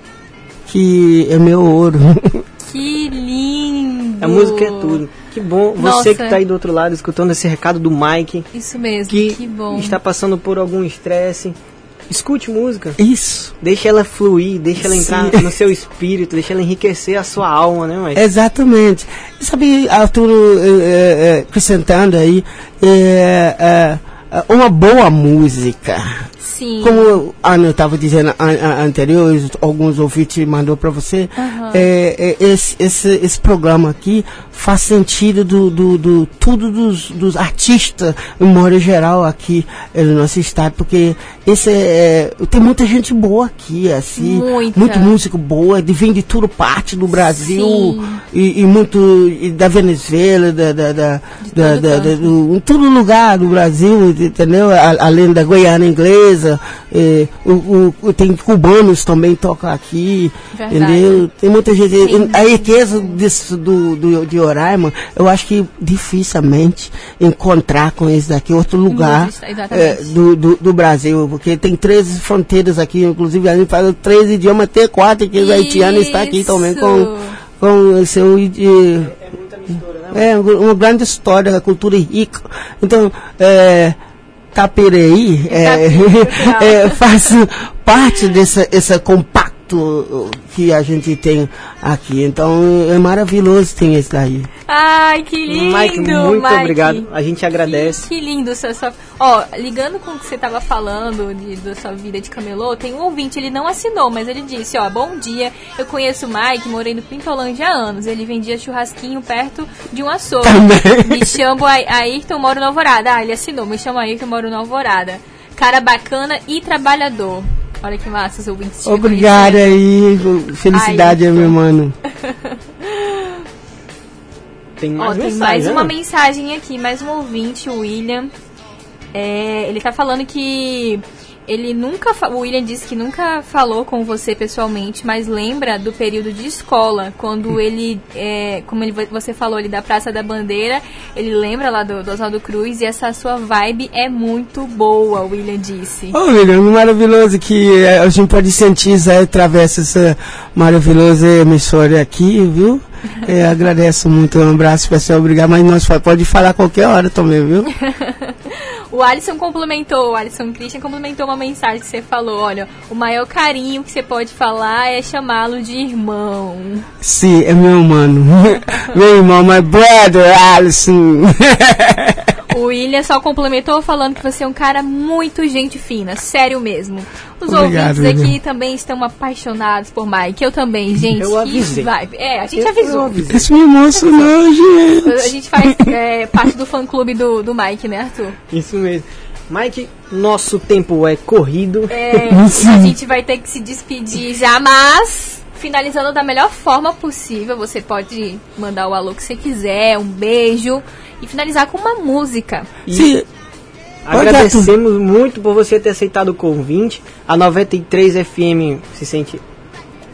que é meu ouro. Que lindo! A música é tudo. Que bom. Nossa. Você que tá aí do outro lado escutando esse recado do Mike, Isso mesmo, que, que, bom. está passando por algum estresse, escute música. Isso. Deixa ela fluir, deixa ela entrar Sim. no seu espírito, deixa ela enriquecer a sua alma, né, Mike? Exatamente. E Sabe, Arthur, é, é, é, acrescentando aí, é, é, é, uma boa música. Sim. Como a Ana estava dizendo an- an- anterior, alguns ouvintes mandou para você, Aham. é, é, esse, esse, esse programa aqui faz sentido do, do, do tudo dos, dos artistas, em modo geral, aqui no nosso estado, porque esse é, é, tem muita gente boa aqui, assim, Muita. muito músico boa, de vem de tudo parte do Brasil e, e muito e da Venezuela, da, da, da, da, da- da- do, em todo lugar do Brasil, entendeu? A- além da Goiânia inglesa, eh, o, o- o- tem cubanos também tocam aqui, Verdade. entendeu? Tem muita gente. Sim. A riqueza desse, do, do, de Roraima, eu acho que dificilmente encontrar com esse daqui outro lugar eh, do, do, do Brasil, porque tem três fronteiras aqui, inclusive a gente fala três idiomas, até quatro, que os haitianos estão aqui também com, com o seu idi- é uma grande história, a cultura rica. Então, é, Tapirei é, é, faz parte desse esse que a gente tem aqui. Então, é maravilhoso ter esse daí. Ai, que lindo, Mike, muito Mike. obrigado. A gente agradece. Que, que lindo. Sua, sua... Ó, ligando com o que você tava falando de, da sua vida de camelô, tem um ouvinte, ele não assinou, mas ele disse, ó, bom dia, eu conheço o Mike, morei no Pintolândia há anos. Ele vendia churrasquinho perto de um açougue. Me chamo Ai- Ayrton, moro no Alvorada. Ah, ele assinou, me chamo Ayrton, moro no Alvorada. Cara bacana e trabalhador. Olha que massa, os ouvintes reconhecendo. aí, felicidade, meu mano. Tem Ó, mais tem mensagem, mais né? uma mensagem aqui, mais um ouvinte, o William. É, ele tá falando que ele nunca. O William disse que nunca falou com você pessoalmente, mas lembra do período de escola, quando ele. é, como ele, você falou ali da Praça da Bandeira, ele lembra lá do, do Oswaldo Cruz e essa sua vibe é muito boa, o William disse. Ô, William, maravilhoso que eh, a gente pode sentir Zé através dessa maravilhosa emissora aqui, viu? Eh, agradeço muito, um abraço especial, obrigado, mas nós pode falar qualquer hora também, viu? O Alisson complementou, o Alisson Christian complementou uma mensagem que você falou, olha, o maior carinho que você pode falar é chamá-lo de irmão. Sim, é meu mano. meu irmão, my brother, Alisson. O William só complementou falando que você é um cara muito gente fina, sério mesmo. Os Obrigado, ouvintes aqui William. também estão apaixonados por Mike. Eu também, gente. Eu avisei. vibe. É, a gente Eu- avisou. eu avisei. Isso me emocionou, gente. A gente faz é, parte do fã-clube do, do Mike, né, Arthur? Isso mesmo. Mike, nosso tempo é corrido. É, a gente vai ter que se despedir já, mas finalizando da melhor forma possível. Você pode mandar o alô que você quiser, um beijo e finalizar com uma música. Sim, Agradecemos muito por você ter aceitado o convite. A 93 FM se sente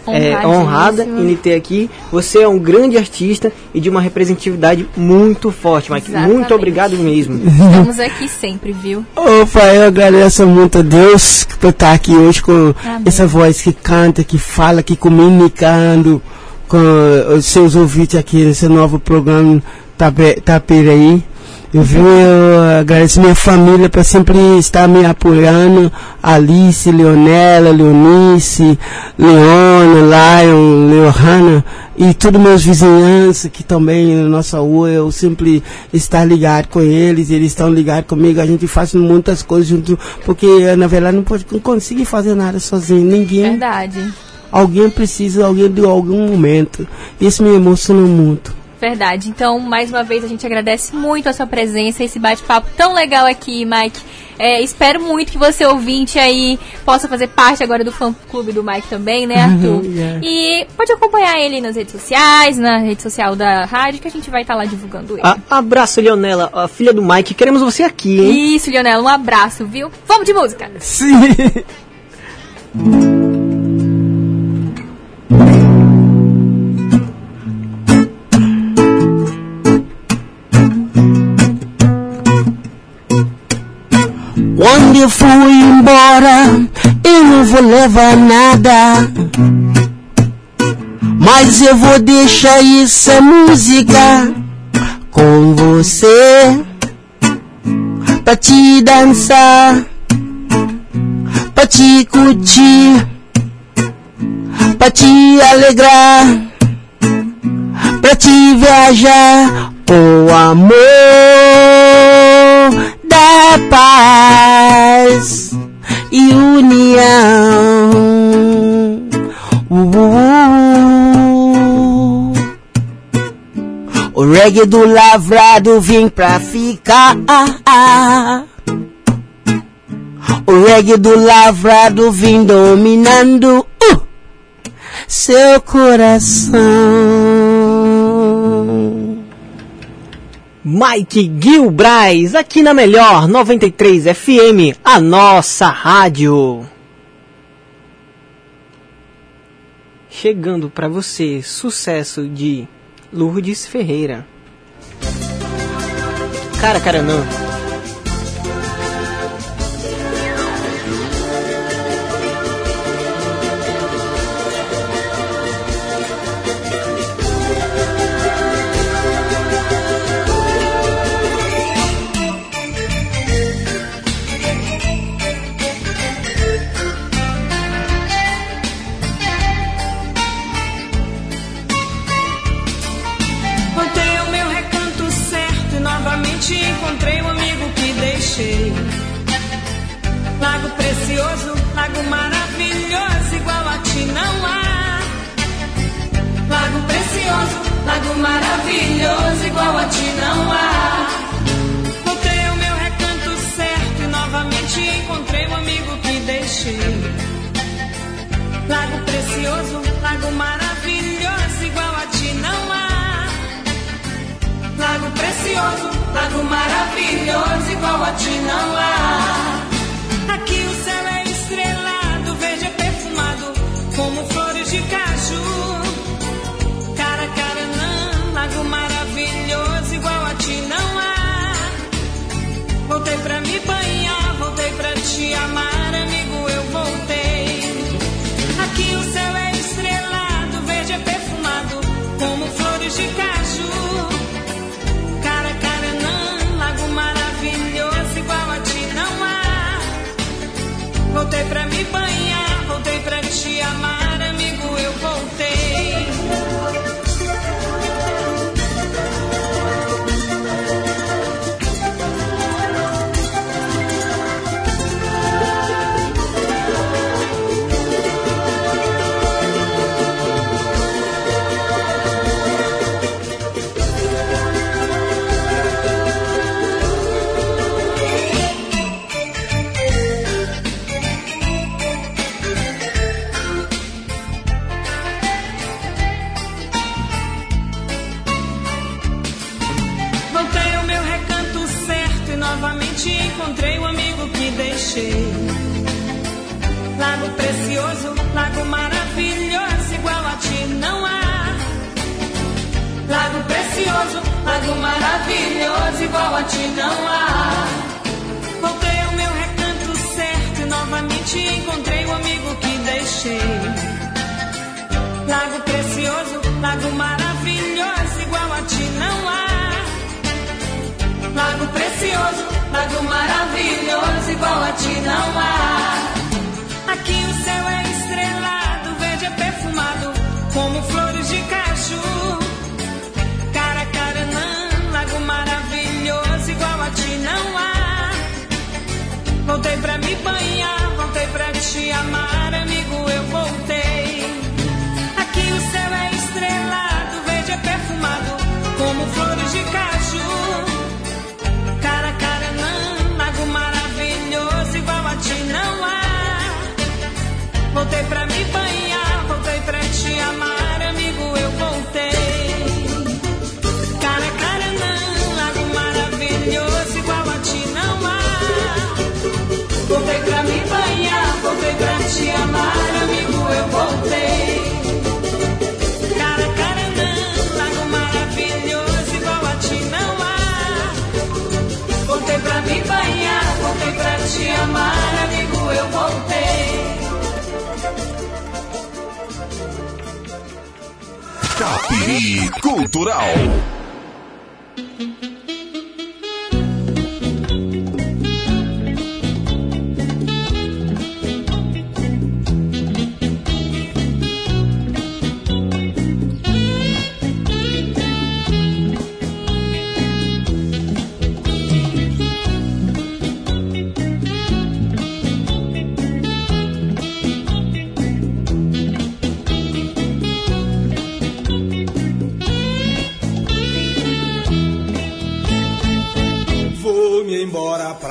é, honrada em ter aqui. Você é um grande artista e de uma representatividade muito forte, Mike. Exatamente. Muito obrigado mesmo. Estamos aqui sempre, viu? Opa, eu agradeço muito a Deus por estar aqui hoje com Amém. essa voz que canta, que fala, que comunicando com os seus ouvintes aqui nesse novo programa Tapiraí. Eu venho eu agradeço minha família por sempre estar me apoiando. Alice, Leonela, Leonice, Leona, Lion, Leohana e todos meus vizinhanças que também na nossa rua eu sempre estar ligado com eles, eles estão ligados comigo, a gente faz muitas coisas junto, porque na verdade não, pode, não consigo fazer nada sozinho, ninguém. Verdade. Alguém precisa, alguém de algum momento. Isso me emociona muito. Verdade. Então, mais uma vez, a gente agradece muito a sua presença, esse bate-papo tão legal aqui, Mike. É, espero muito que você, ouvinte aí, possa fazer parte agora do fã-clube do Mike também, né, Arthur? Yeah. E pode acompanhar ele nas redes sociais, na rede social da rádio, que a gente vai estar lá divulgando ele. A- abraço, Leonela, a filha do Mike. Queremos você aqui, hein? Isso, Leonel, um abraço, viu? Vamos de música! Sim! Eu fui embora, eu não vou levar nada. Mas eu vou deixar essa música com você pra te dançar, pra te curtir, pra te alegrar, pra te viajar, o amor paz e união. Uh, o reggae do lavrado vem pra ficar. O reggae do lavrado vem dominando uh, seu coração. Mike Gilbraz, aqui na Melhor 93 FM, a nossa rádio. Chegando pra você, sucesso de Lourdes Ferreira. Cara, cara, não. Maravilhoso, igual a ti não há. Voltei ao meu recanto certo e novamente encontrei o amigo que deixei. Lago precioso, lago maravilhoso, igual a ti não há. Lago precioso, lago maravilhoso, igual a ti não há. Amar, amigo, eu voltei. Aqui o céu é estrelado, verde é perfumado, como flores de caju. Caracaranã, lago maravilhoso, igual a ti não há. Voltei pra me banhar,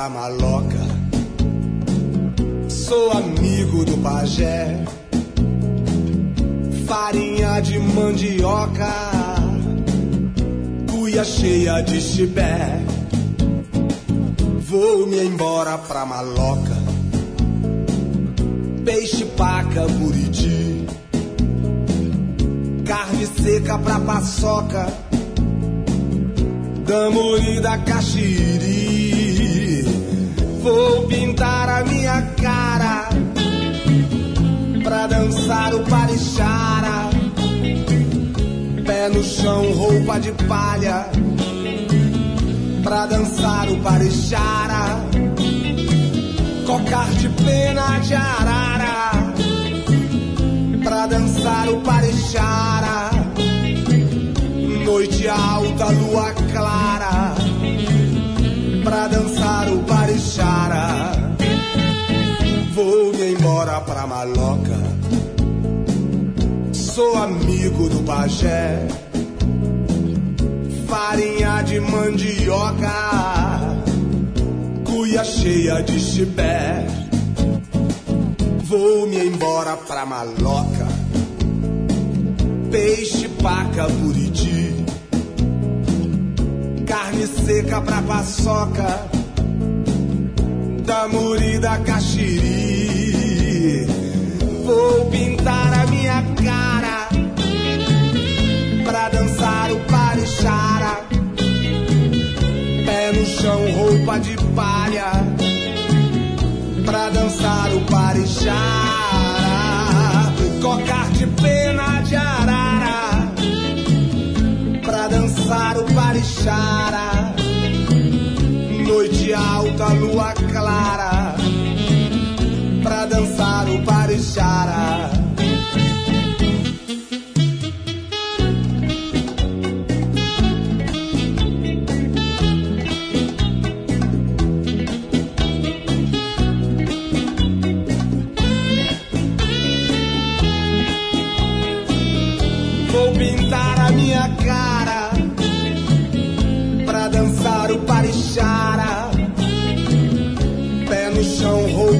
pra maloca. Sou amigo do pajé. Farinha de mandioca. Cuia cheia de chibé. Vou me embora pra maloca. Peixe, paca, buriti. Carne seca pra paçoca. Da Caxiri. Vou pintar a minha cara pra dançar o parichara. Pé no chão, roupa de palha pra dançar o parichara. Cocar de pena de arara pra dançar o parichara noite alta, lua clara, pra dançar o parichara. Vou me embora pra maloca, sou amigo do pajé. Farinha de mandioca, cuia cheia de chibé. Vou me embora pra maloca peixe, paca, buriti, seca pra paçoca, da caxiri. Vou pintar a minha cara pra dançar o parichara. Pé no chão, roupa de palha pra dançar o parichara. Cocar de pena de arara pra dançar o parichara. Alta, lua clara pra dançar o parichara.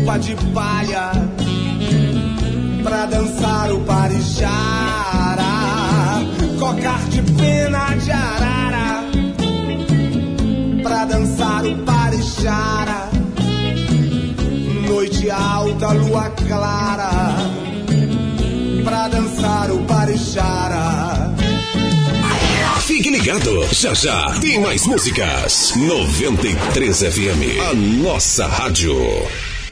Roupa de palha pra dançar o parichara. Cocar de pena de arara pra dançar o parichara. Noite alta, lua clara pra dançar o parichara. Fique ligado, já já tem mais músicas. 93 FM, a nossa rádio.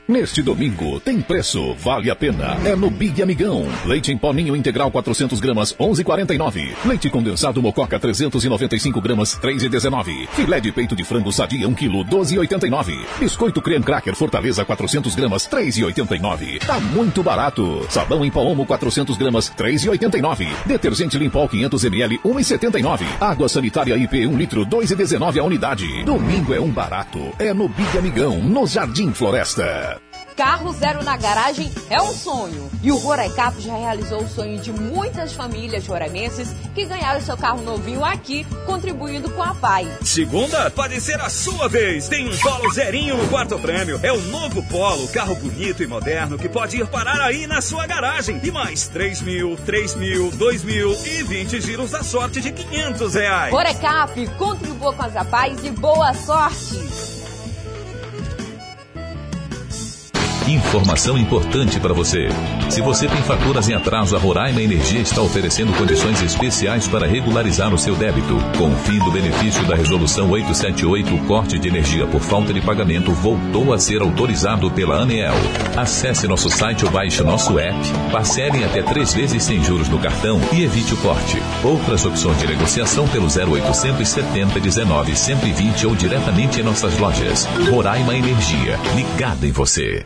Neste domingo tem preço, vale a pena. É no Big Amigão. Leite em poninho integral 400 gramas 11,49. Leite condensado Mococa 395 gramas 3,19. Filé de peito de frango sadia 1 kg 12,89. Biscoito Cream Cracker Fortaleza 400 gramas 3,89. Tá muito barato. Sabão em pó Omo 400 gramas 3,89. Detergente Limpol 500 ml 1,79. Água sanitária IP 1 litro 2,19 a unidade. Domingo é um barato. É no Big Amigão, no Jardim Floresta. Carro zero na garagem é um sonho. E o Roraicap já realizou o sonho de muitas famílias roraimenses que ganharam seu carro novinho aqui, contribuindo com a PAI. Segunda, pode ser a sua vez. Tem um Polo zerinho no quarto prêmio. É o novo Polo, carro bonito e moderno que pode ir parar aí na sua garagem. E mais 3 mil, 3 mil, 2 mil e 20 giros da sorte de 500 reais. Roraicap, contribua com as APAIs e boa sorte! Informação importante para você. Se você tem faturas em atraso, a Roraima Energia está oferecendo condições especiais para regularizar o seu débito. Com o fim do benefício da Resolução 878, o corte de energia por falta de pagamento voltou a ser autorizado pela ANEEL. Acesse nosso site ou baixe nosso app, parcele até três vezes sem juros no cartão e evite o corte. Outras opções de negociação pelo 0800 70 19 120 ou diretamente em nossas lojas. Roraima Energia, ligada em você.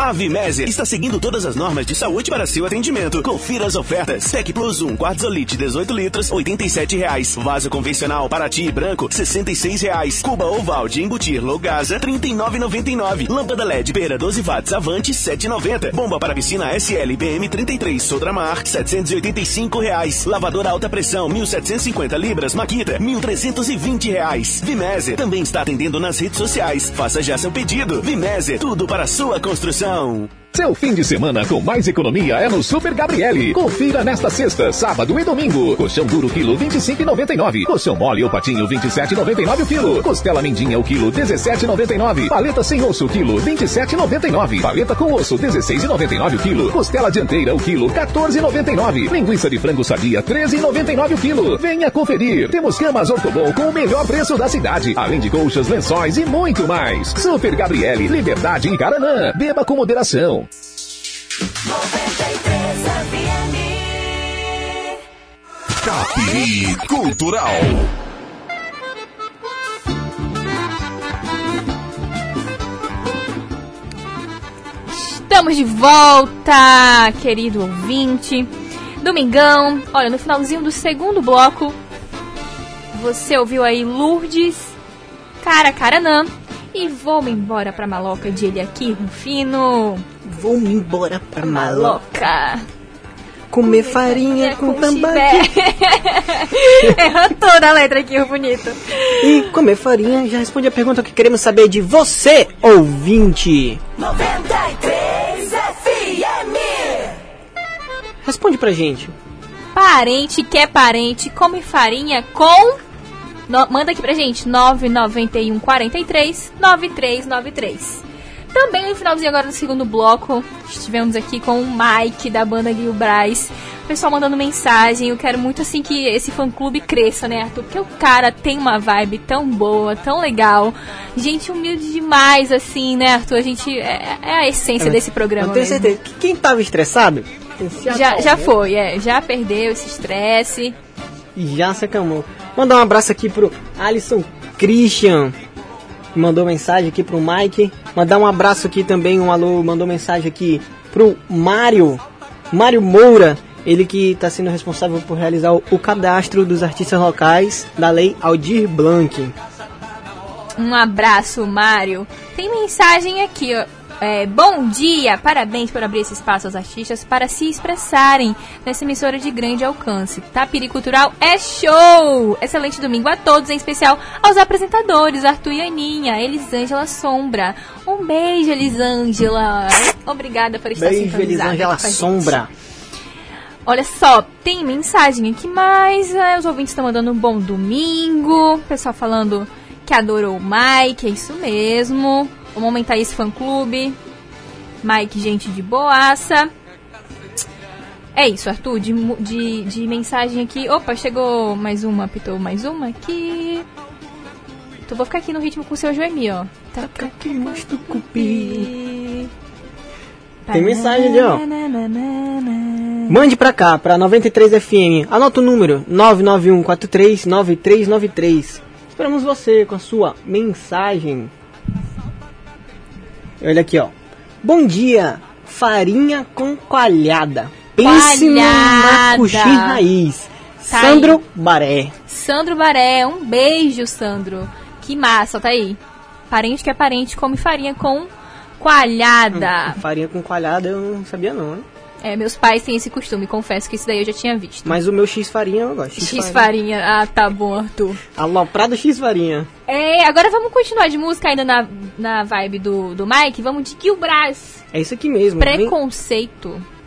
A Vimese está seguindo todas as normas de saúde para seu atendimento. Confira as ofertas. Tec Plus 1, Quartzolite 18 litros, 87 reais. Vaso convencional Paraty branco, 66 reais. Cuba oval de embutir low gasa, R$ 39,99. Lâmpada LED Pera 12 watts Avante, R$ 7,90. Bomba para piscina SL BM 33 Sodramar, 785 reais. Lavadora alta pressão, 1.750 libras Maquita, 1.320 reais. Vimese também está atendendo nas redes sociais. Faça já seu pedido. Vimese, tudo para sua construção. Então, seu fim de semana com mais economia é no Super Gabriele. Confira nesta sexta, sábado e domingo. Colchão duro quilo 25,99. Colchão mole ou patinho 27,99 o quilo. Costela mindinha o quilo 17,99. Paleta sem osso o quilo 27,99. Paleta com osso 16,99 o quilo. Costela dianteira o quilo 14,99. Linguiça de frango sadia 13,99 o quilo. Venha conferir. Temos camas Ortobon com o melhor preço da cidade, além de colchas, lençóis e muito mais. Super Gabriele, Liberdade e Caranã. Beba com moderação. Capiri Cultural. Estamos de volta, querido ouvinte. Domingão, olha, no finalzinho do segundo bloco, você ouviu aí Lourdes, Cara Caranã e Vou-me embora pra Maloca de ele aqui, Rufino. Vou-me embora pra Maloca. Comer farinha com tambaqui. Errou toda a letra aqui, o bonito. E comer farinha já responde a pergunta que queremos saber de você, ouvinte. 93 FM. Responde pra gente. Parente que é parente, come farinha com. No- manda aqui pra gente, 991 43 9393. Também no finalzinho agora do segundo bloco, estivemos aqui com o Mike da banda Lil Braz. O pessoal mandando mensagem. Eu quero muito assim que esse fã clube cresça, né, Arthur? Porque o cara tem uma vibe tão boa, tão legal. Gente humilde demais, assim, né, Arthur? A gente. É, é a essência desse programa. Eu tenho mesmo. certeza que quem tava estressado Já, já foi, é. Já perdeu esse estresse. e já se acalmou. Mandar um abraço aqui pro Alisson Christian, mandou mensagem aqui pro Mike. Mandar um abraço aqui também, um alô, mandou mensagem aqui pro Mário, Mário Moura, ele que está sendo responsável por realizar o, o cadastro dos artistas locais da lei Aldir Blanc. Um abraço, Mário. Tem mensagem aqui, ó. É, bom dia! Parabéns por abrir esse espaço aos artistas para se expressarem nessa emissora de grande alcance. Tapiri Cultural é show! Excelente domingo a todos, em especial aos apresentadores Arthur e Aninha, Elisângela Sombra. Um beijo, Elisângela! Obrigada por estar Beijo, sintonizada Elisângela aqui com a gente. Sombra. Olha só, tem mensagem aqui mais. é, os ouvintes estão mandando um bom domingo. O pessoal falando que adorou o Mike, é isso mesmo. Vamos aumentar esse fã clube. Mike, gente de boaça. É isso, Arthur, de, de, de mensagem aqui. Opa, chegou mais uma, apitou mais uma aqui. Então vou ficar aqui no ritmo com o seu Joemi, ó. Taca que mostra o cupi. Tem mensagem ali, ó. Mande pra cá, pra 93 FM. Anota o número 991439393. Esperamos você com a sua mensagem. Olha aqui, ó. Bom dia, farinha com coalhada. Pense no Coalhada. macuxi raiz. Tá Sandro Baré. Sandro Baré, um beijo, Sandro. Que massa, tá aí. Parente que é parente come farinha com coalhada. Farinha com coalhada eu não sabia não, né? É, meus pais têm esse costume, confesso que isso daí eu já tinha visto. Mas o meu X farinha eu gosto. X farinha, ah, tá bom, Arthur. Aloprado X farinha. É, agora vamos continuar de música ainda na, na vibe do, do Mike. Vamos de Gil Brás. É isso aqui mesmo. Vem- Preconceito. Preconceito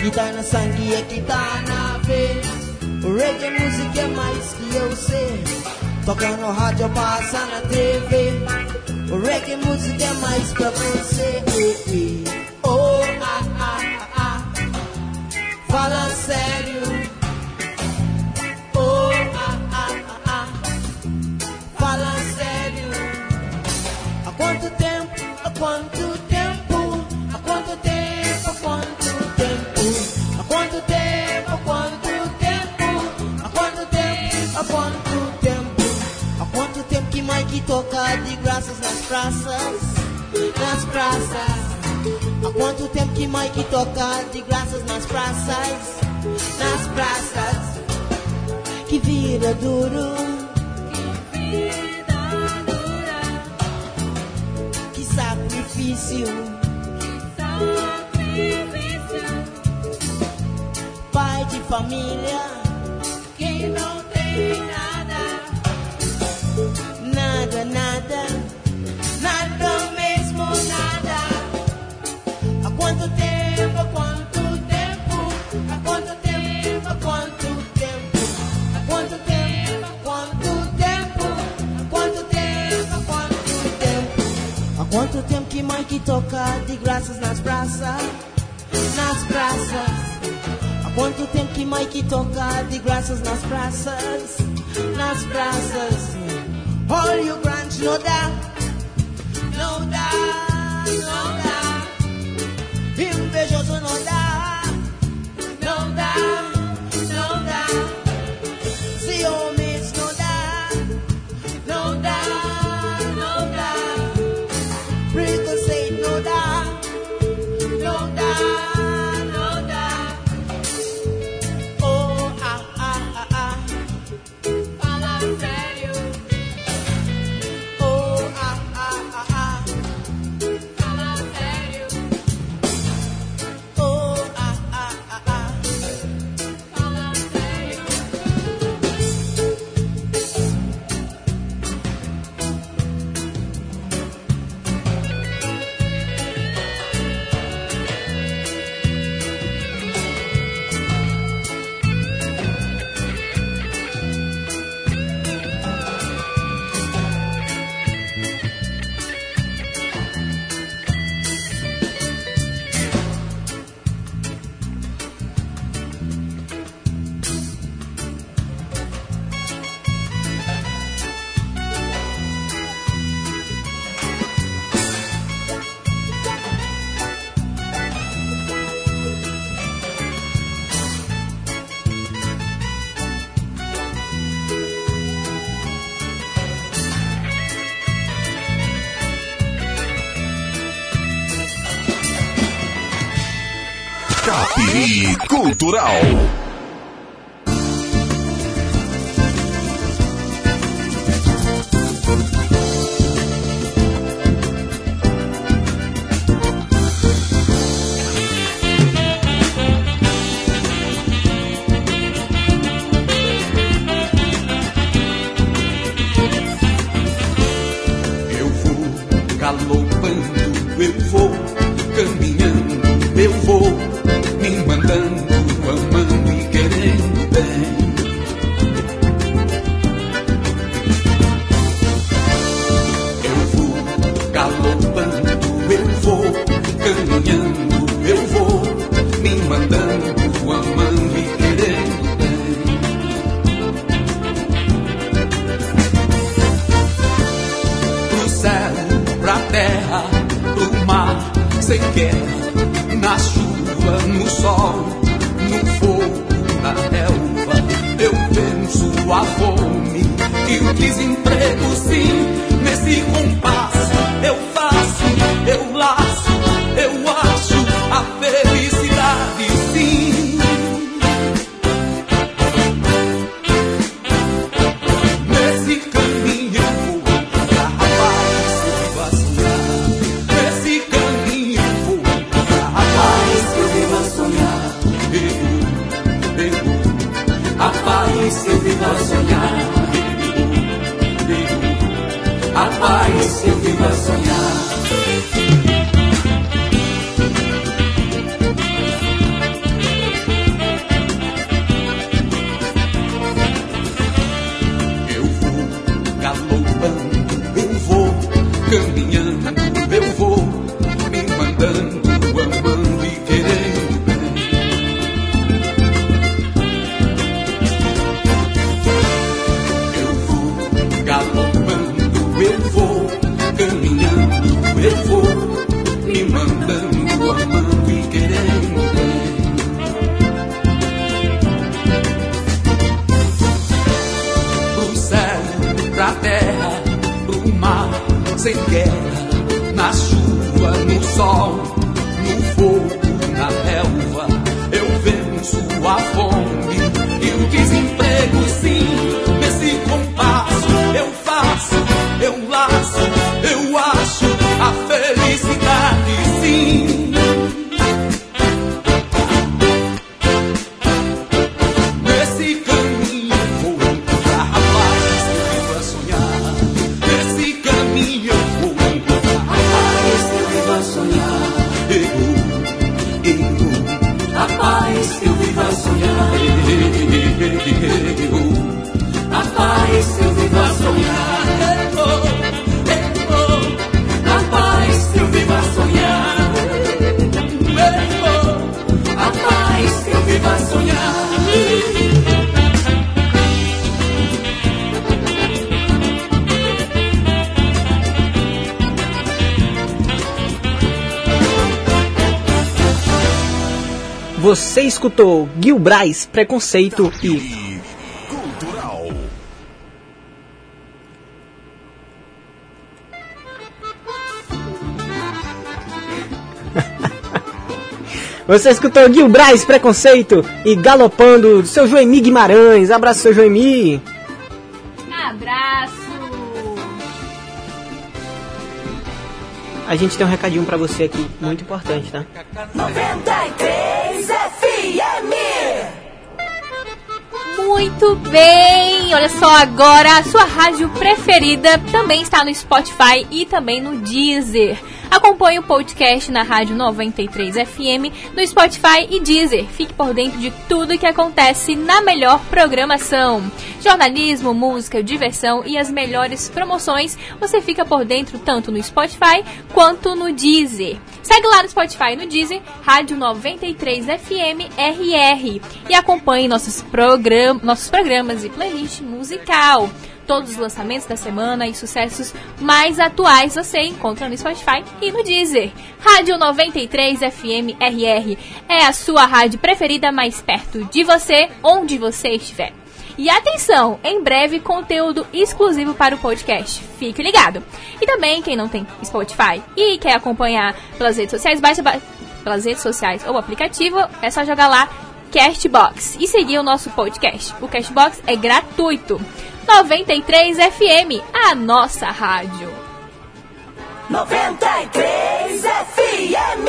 Que tá na sangue é que tá na vez. O reggae música é mais que eu sei. Toca no rádio, passa na TV. O reggae música é mais pra você. Oh, ah, ah, ah, ah. Fala sério. Tempo que Mike toca de graças nas praças? Nas praças. Há quanto tempo que Mike toca de graças nas praças? Nas praças que vira duro. Que vida dura. Que sacrifício. Que sacrifício. Pai de família. Que não tem nada nada, nada mesmo nada. Há quanto tempo, há quanto tempo, há quanto tempo, há quanto tempo, há quanto tempo, há quanto tempo, há quanto tempo, há quanto tempo. Há quanto tempo que mãe que toca de graças nas praças, nas praças. Há quanto tempo que mãe que toca de graças nas praças, nas praças all you grant, no doubt, no doubt, no doubt. Invejoso, no doubt. Cultural. Escutou Gil Braz, Preconceito e Cultural. Você escutou Gil Braz, Preconceito e Galopando, do seu Joemi Guimarães. Abraço, seu Joemi. Abraço! A gente tem um recadinho pra você aqui, muito importante, tá? 93 Muito bem! Olha só agora, a sua rádio preferida também está no Spotify e também no Deezer. Acompanhe o podcast na Rádio 93 FM, no Spotify e Deezer. Fique por dentro de tudo que acontece na melhor programação. Jornalismo, música, diversão e as melhores promoções você fica por dentro tanto no Spotify quanto no Deezer. Segue lá no Spotify e no Deezer, Rádio 93 FM RR e acompanhe nossos, program nossos programas e playlist musical. Todos os lançamentos da semana e sucessos mais atuais você encontra no Spotify e no Deezer. Rádio 93 FM RR é a sua rádio preferida mais perto de você, onde você estiver. E atenção, em breve conteúdo exclusivo para o podcast. Fique ligado. E também quem não tem Spotify e quer acompanhar pelas redes sociais, basta ba- pelas redes sociais ou aplicativo, é só jogar lá Castbox e seguir o nosso podcast. O Castbox é gratuito. 93 FM, a nossa rádio. 93 FM.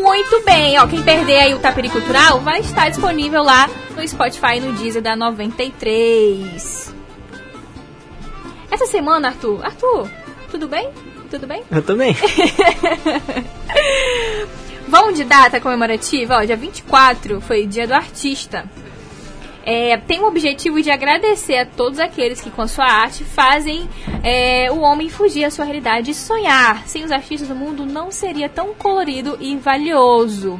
Muito bem, ó, quem perder aí o Tapiri Cultural vai estar disponível lá no Spotify e no Deezer da 93. Essa semana, Arthur, Arthur, tudo bem? Tudo bem? Eu também. Vamos de data comemorativa, ó, dia 24 foi dia do artista. É, tem o objetivo de agradecer a todos aqueles que com sua arte fazem é, o homem fugir à sua realidade e sonhar. Sem os artistas o mundo não seria tão colorido e valioso.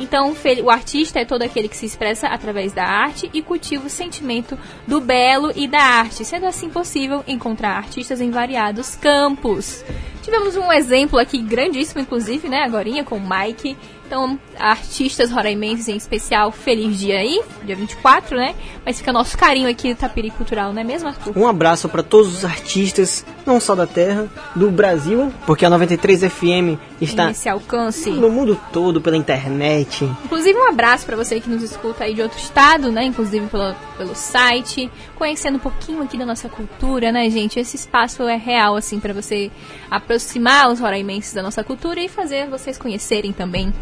Então, o artista é todo aquele que se expressa através da arte e cultiva o sentimento do belo e da arte, sendo assim possível encontrar artistas em variados campos. Tivemos um exemplo aqui grandíssimo, inclusive, né, agorinha com o Mike. Então, artistas roraimenses em especial, feliz dia aí, dia 24, né? Mas fica nosso carinho aqui do Tapiri Cultural, não é mesmo, Arthur? Um abraço para todos os artistas, não só da terra, do Brasil, porque a 93 FM está Nesse alcance. no mundo todo pela internet. Inclusive um abraço para você que nos escuta aí de outro estado, né? Inclusive pelo, pelo site, conhecendo um pouquinho aqui da nossa cultura, né, gente? Esse espaço é real, assim, para você aproximar os roraimenses da nossa cultura e fazer vocês conhecerem também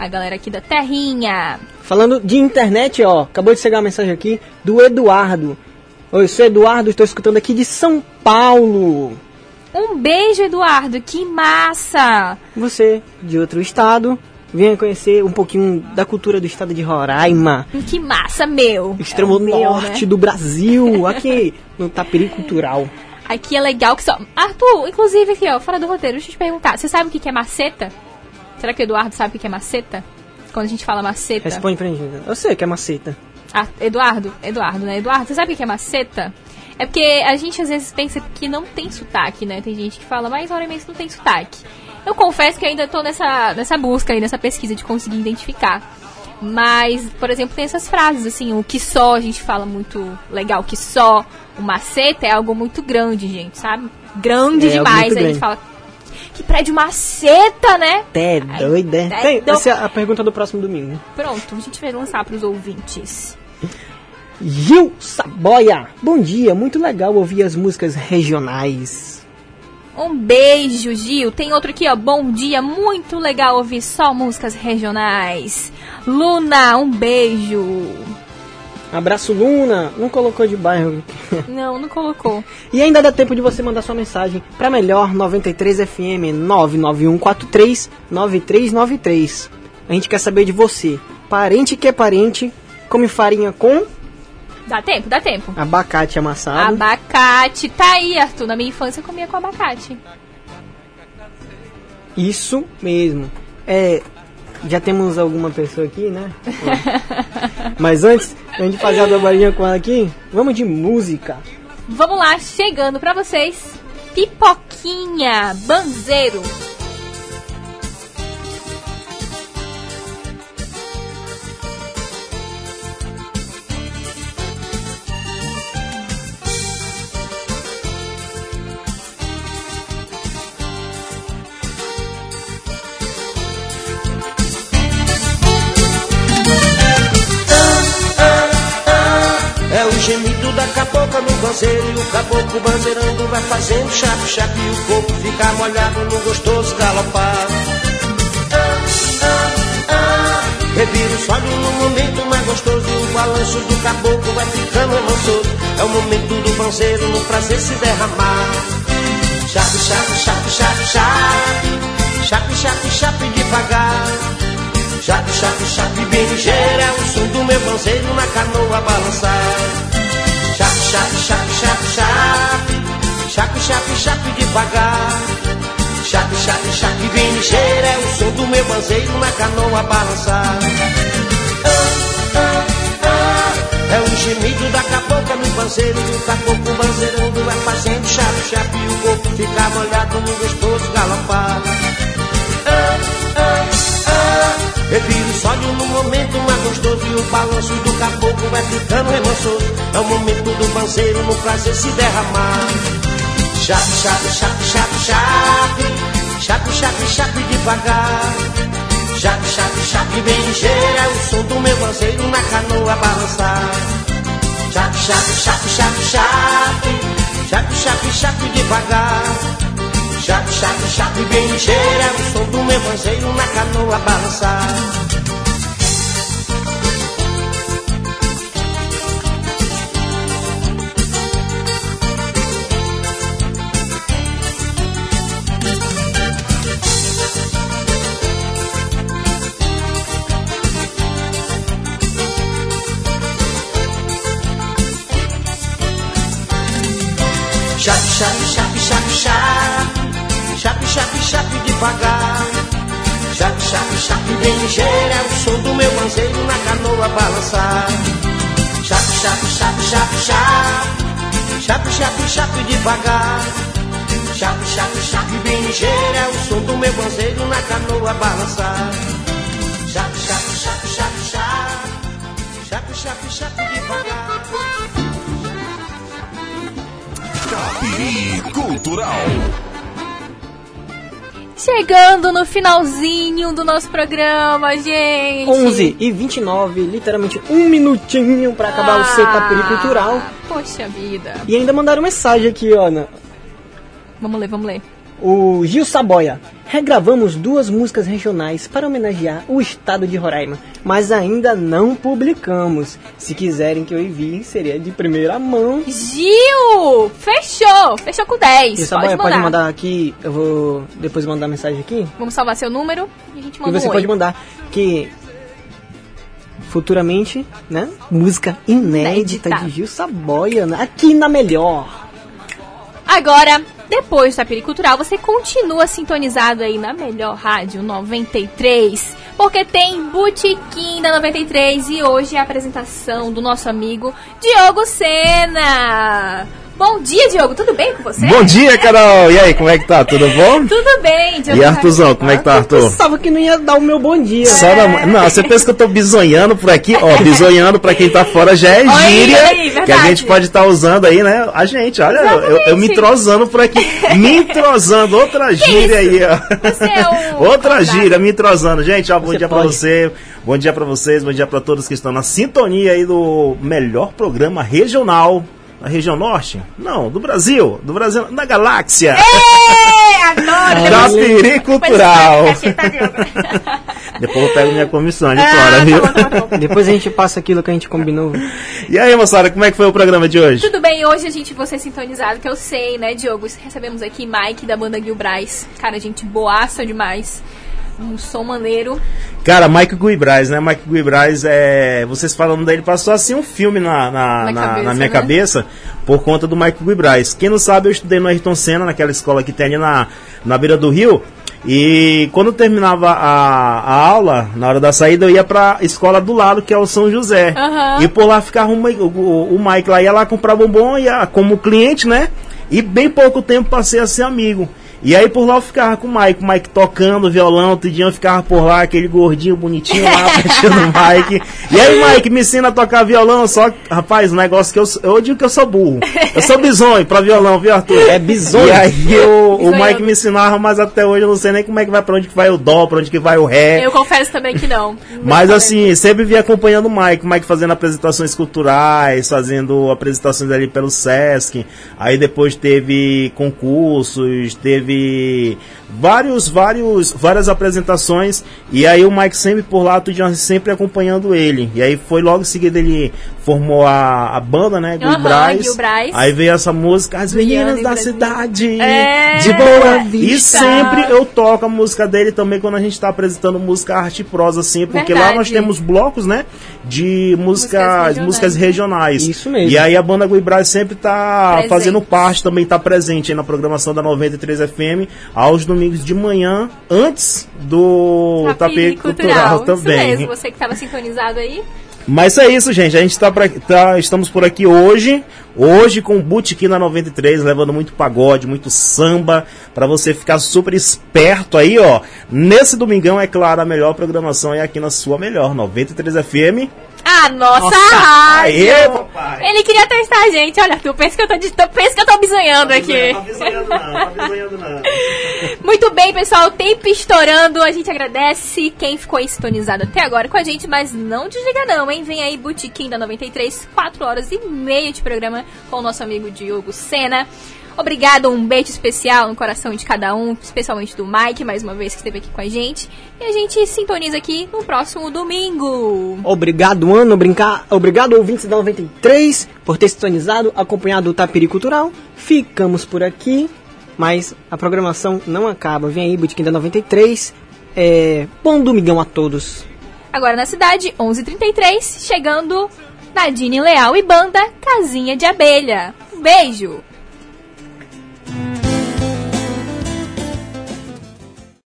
a galera aqui da terrinha. Falando de internet, ó, acabou de chegar a mensagem aqui do Eduardo. Oi, sou Eduardo, estou escutando aqui de São Paulo. Um beijo, Eduardo, que massa! Você, de outro estado, venha conhecer um pouquinho da cultura do estado de Roraima, Que massa, meu! extremo É o meu, norte né? do Brasil, aqui no Tapiri Cultural. Aqui é legal que só. Arthur, inclusive aqui, ó, fora do roteiro, deixa eu te perguntar. Você sabe o que que é maceta? Será que o Eduardo sabe o que é maceta? Quando a gente fala maceta. Responde pra gente. Eu sei que é maceta. Ah, Eduardo? Eduardo, né? Eduardo, você sabe o que é maceta? É porque a gente às vezes pensa que não tem sotaque, né? Tem gente que fala, mas Roraimense não tem sotaque. Eu confesso que ainda tô nessa, nessa busca aí, nessa pesquisa de conseguir identificar. Mas, por exemplo, tem essas frases, assim, o que só, a gente fala muito legal, que só, o maceta é algo muito grande, gente, sabe? Grande É demais. Aí a gente grande. fala, que prédio maceta, né? Até doida. é Tem, do- essa é a pergunta do próximo domingo. Pronto, a gente vai lançar pros ouvintes. Gil Saboia, bom dia, muito legal ouvir as músicas regionais. Um beijo, Gil. Tem outro aqui, ó. Bom dia, muito legal ouvir só músicas regionais. Luna, um beijo. Abraço Luna, não colocou de bairro. Não, não colocou. E ainda dá tempo de você mandar sua mensagem para melhor 93 FM 99143 9393. A gente quer saber de você. Parente que é parente, come farinha com Dá tempo, dá tempo. abacate amassado. Abacate. Tá aí, Arthur. Na minha infância eu comia com abacate. Isso mesmo. É, já temos alguma pessoa aqui, né? Mas antes, a gente fazer a dobradinha com ela aqui, vamos de música. Vamos lá, chegando pra vocês. Pipoquinha, banzeiro. O gemido da cabocla no banzeiro E o caboclo banzeirando vai fazendo chape, chape. E o corpo fica molhado no gostoso galopar. Revira os olhos no momento mais gostoso. E o balanço do caboclo vai ficando emoçoso É o momento do banzeiro no prazer se derramar. Chape, chape, chape, chape, chape. Chape, chape, chape devagar. Chape, chape, chape, bem ligeira É o som do meu banzeiro na canoa balançar Chape, chape, chape, chape, chape Chape, chape, devagar. Chape, chape, chape, bem ligeira. É o som do meu banzeiro na canoa balançar. É o gemido da cabocla no banzeiro. E o caboclo banzeirando vai fazendo chape, chape. E o corpo fica molhado no gostoso galopar Revira os olhos no momento mais gostoso E o balanço do caboclo vai ficando emoçoso É o momento do banzeiro no prazer se derramar Chape, chape, chape, chape, chape Chape, chape, chape devagar. Chape, chape, chape bem ligeira. É o som do meu banzeiro na canoa balançar. Chape, chape, chape, chape, chape. Chape, chape, chape devagar. Chape, chape, chape bem ligeira. É o som do meu na canoa balançar. Devagar. Chape, chape, chape bem ligeira. É o som do meu banzeiro na canoa balançar. Chape, chape, chape, chape, chape. Chape, chape, chape devagar. Chape, chape, chape bem ligeira. É o som do meu banzeiro na canoa balançar. Chape, chape, chape, chape, chape. Chape, chape, chape devagar. Capiri Cultural. Chegando no finalzinho do nosso programa, gente. 11 e 29, literalmente um minutinho pra acabar o seu Capiri Cultural. Poxa vida. E ainda mandaram mensagem aqui, ó. na- Vamos ler, vamos ler. O Gil Saboia. Regravamos duas músicas regionais para homenagear o estado de Roraima, mas ainda não publicamos. Se quiserem que eu envie, seria de primeira mão. Gil! Fechou! Fechou com 10. Gil pode Saboia, mandar. pode mandar aqui, eu vou depois mandar mensagem aqui. Vamos salvar seu número e a gente E manda você um pode mandar que futuramente, né? Música inédita, Inédita. de Gil Saboia, né, aqui na Melhor. Agora, depois da Pericultural, você continua sintonizado aí na melhor rádio 93, porque tem Botequim da 93 e hoje é a apresentação do nosso amigo Diogo Sena. Bom dia, Diogo, tudo bem com você? Bom dia, Carol! E aí, como é que tá? Tudo bom? Tudo bem, Diogo. E Arthurzão, como é que tá, Eu Arthur? pensava que não ia dar o meu bom dia. Só na- Não, você pensa que eu tô bisonhando por aqui? Ó, bisonhando pra quem tá fora já é Olha gíria aí, que a gente pode estar usando aí, né? A gente, olha, eu, eu, eu me entrosando por aqui. Me entrosando, outra gíria aí, ó. outra gíria, me entrosando. Gente, ó, bom Você dia pra pode. você, bom dia pra vocês, bom dia pra todos que estão na sintonia aí do melhor programa regional. Na região norte? Não, do Brasil. Do Brasil, na galáxia. É, agora! Capiri Cultural. tá Depois eu pego minha comissão de Ah, fora, tá viu? Depois a gente passa aquilo que a gente combinou. E aí, moçada, como é que foi o programa de hoje? Tudo bem, hoje a gente, você sintonizado, que eu sei, né, Diogo? Recebemos aqui Mike da banda Gil Braz. Cara, gente boaça demais. Um som maneiro. Cara, Mike Guibraz, né? Mike Guibraz, é... vocês falando dele, passou assim um filme na, na, Na na- cabeça, na minha né? cabeça por conta do Mike Guibraz. Quem não sabe, eu estudei no Ayrton Senna, naquela escola que tem ali na, na beira do rio. E quando terminava a, a aula, na hora da saída, eu ia pra escola do lado, que é o São José. Aham. E por lá ficava o, o, o Mike lá, ia lá comprar bombom, ia como cliente, né? E bem pouco tempo passei a ser amigo. E aí por lá eu ficava com o Mike, o Mike tocando violão, tudinho eu ficava por lá, aquele gordinho bonitinho lá, pertinho do Mike. E aí, Mike, me ensina a tocar violão, só que, rapaz, um negócio que eu, eu digo que eu sou burro. Eu sou bisonho pra violão, viu, Arthur? É bisonho. E aí eu- o. Mike me ensinava, mas até hoje eu não sei nem como é que vai, pra onde que vai o dó, pra onde que vai o ré. Eu confesso também que não. Mas assim, sempre vi acompanhando o Mike, o Mike fazendo apresentações culturais, fazendo apresentações ali pelo Sesc. Aí depois teve concursos, teve the vários, vários, várias apresentações. E aí o Mike sempre por lá, tudo sempre acompanhando ele. E aí foi logo em seguida ele formou a, a banda, né? Gil Brás. Aí veio essa música, As Meninas da. Cidade. É. De Boa Vista. E sempre eu toco a música dele também quando a gente tá apresentando música arte e prosa, assim, porque lá Verdade. nós temos blocos, né? De músicas, regionais. músicas regionais. Isso mesmo. E aí a banda Guibraz sempre tá Presente. fazendo parte, também tá presente aí na programação da 93 FM, aos domingos de manhã, antes do Tapete Cultural, também. Isso mesmo, você que estava sintonizado aí. Mas é isso, gente. A gente tá, pra, tá- estamos por aqui hoje. Hoje com o Botequim na 93, levando muito pagode, muito samba, pra você ficar super esperto aí, ó. Nesse domingão, é claro, a melhor programação é aqui na sua melhor, 93 FM. A nossa, Nossa, rádio. aê, papai. Ele queria testar a gente. Olha, tu pensa que eu tô, de- tu pensa que eu tô bisonhando aqui. Não, bisonhando não, não bisonhando não. Muito bem, pessoal. O tempo estourando. A gente agradece quem ficou sintonizado até agora com a gente, mas não desliga não, hein? Vem aí Botequim da 93, 4 horas e meia de programa com o nosso amigo Diogo Sena. Obrigado, um beijo especial no coração de cada um, especialmente do Mike, mais uma vez que esteve aqui com a gente. E a gente sintoniza aqui no próximo domingo. Obrigado, Ana. Brincar. Obrigado, ouvintes da 93, por ter sintonizado, acompanhado o Tapiri Cultural. Ficamos por aqui, mas a programação não acaba. Vem aí, Botequim da 93. É, bom domingão a todos. Agora na cidade, 11h33, chegando Nadine Leal e banda Casinha de Abelha. Um beijo!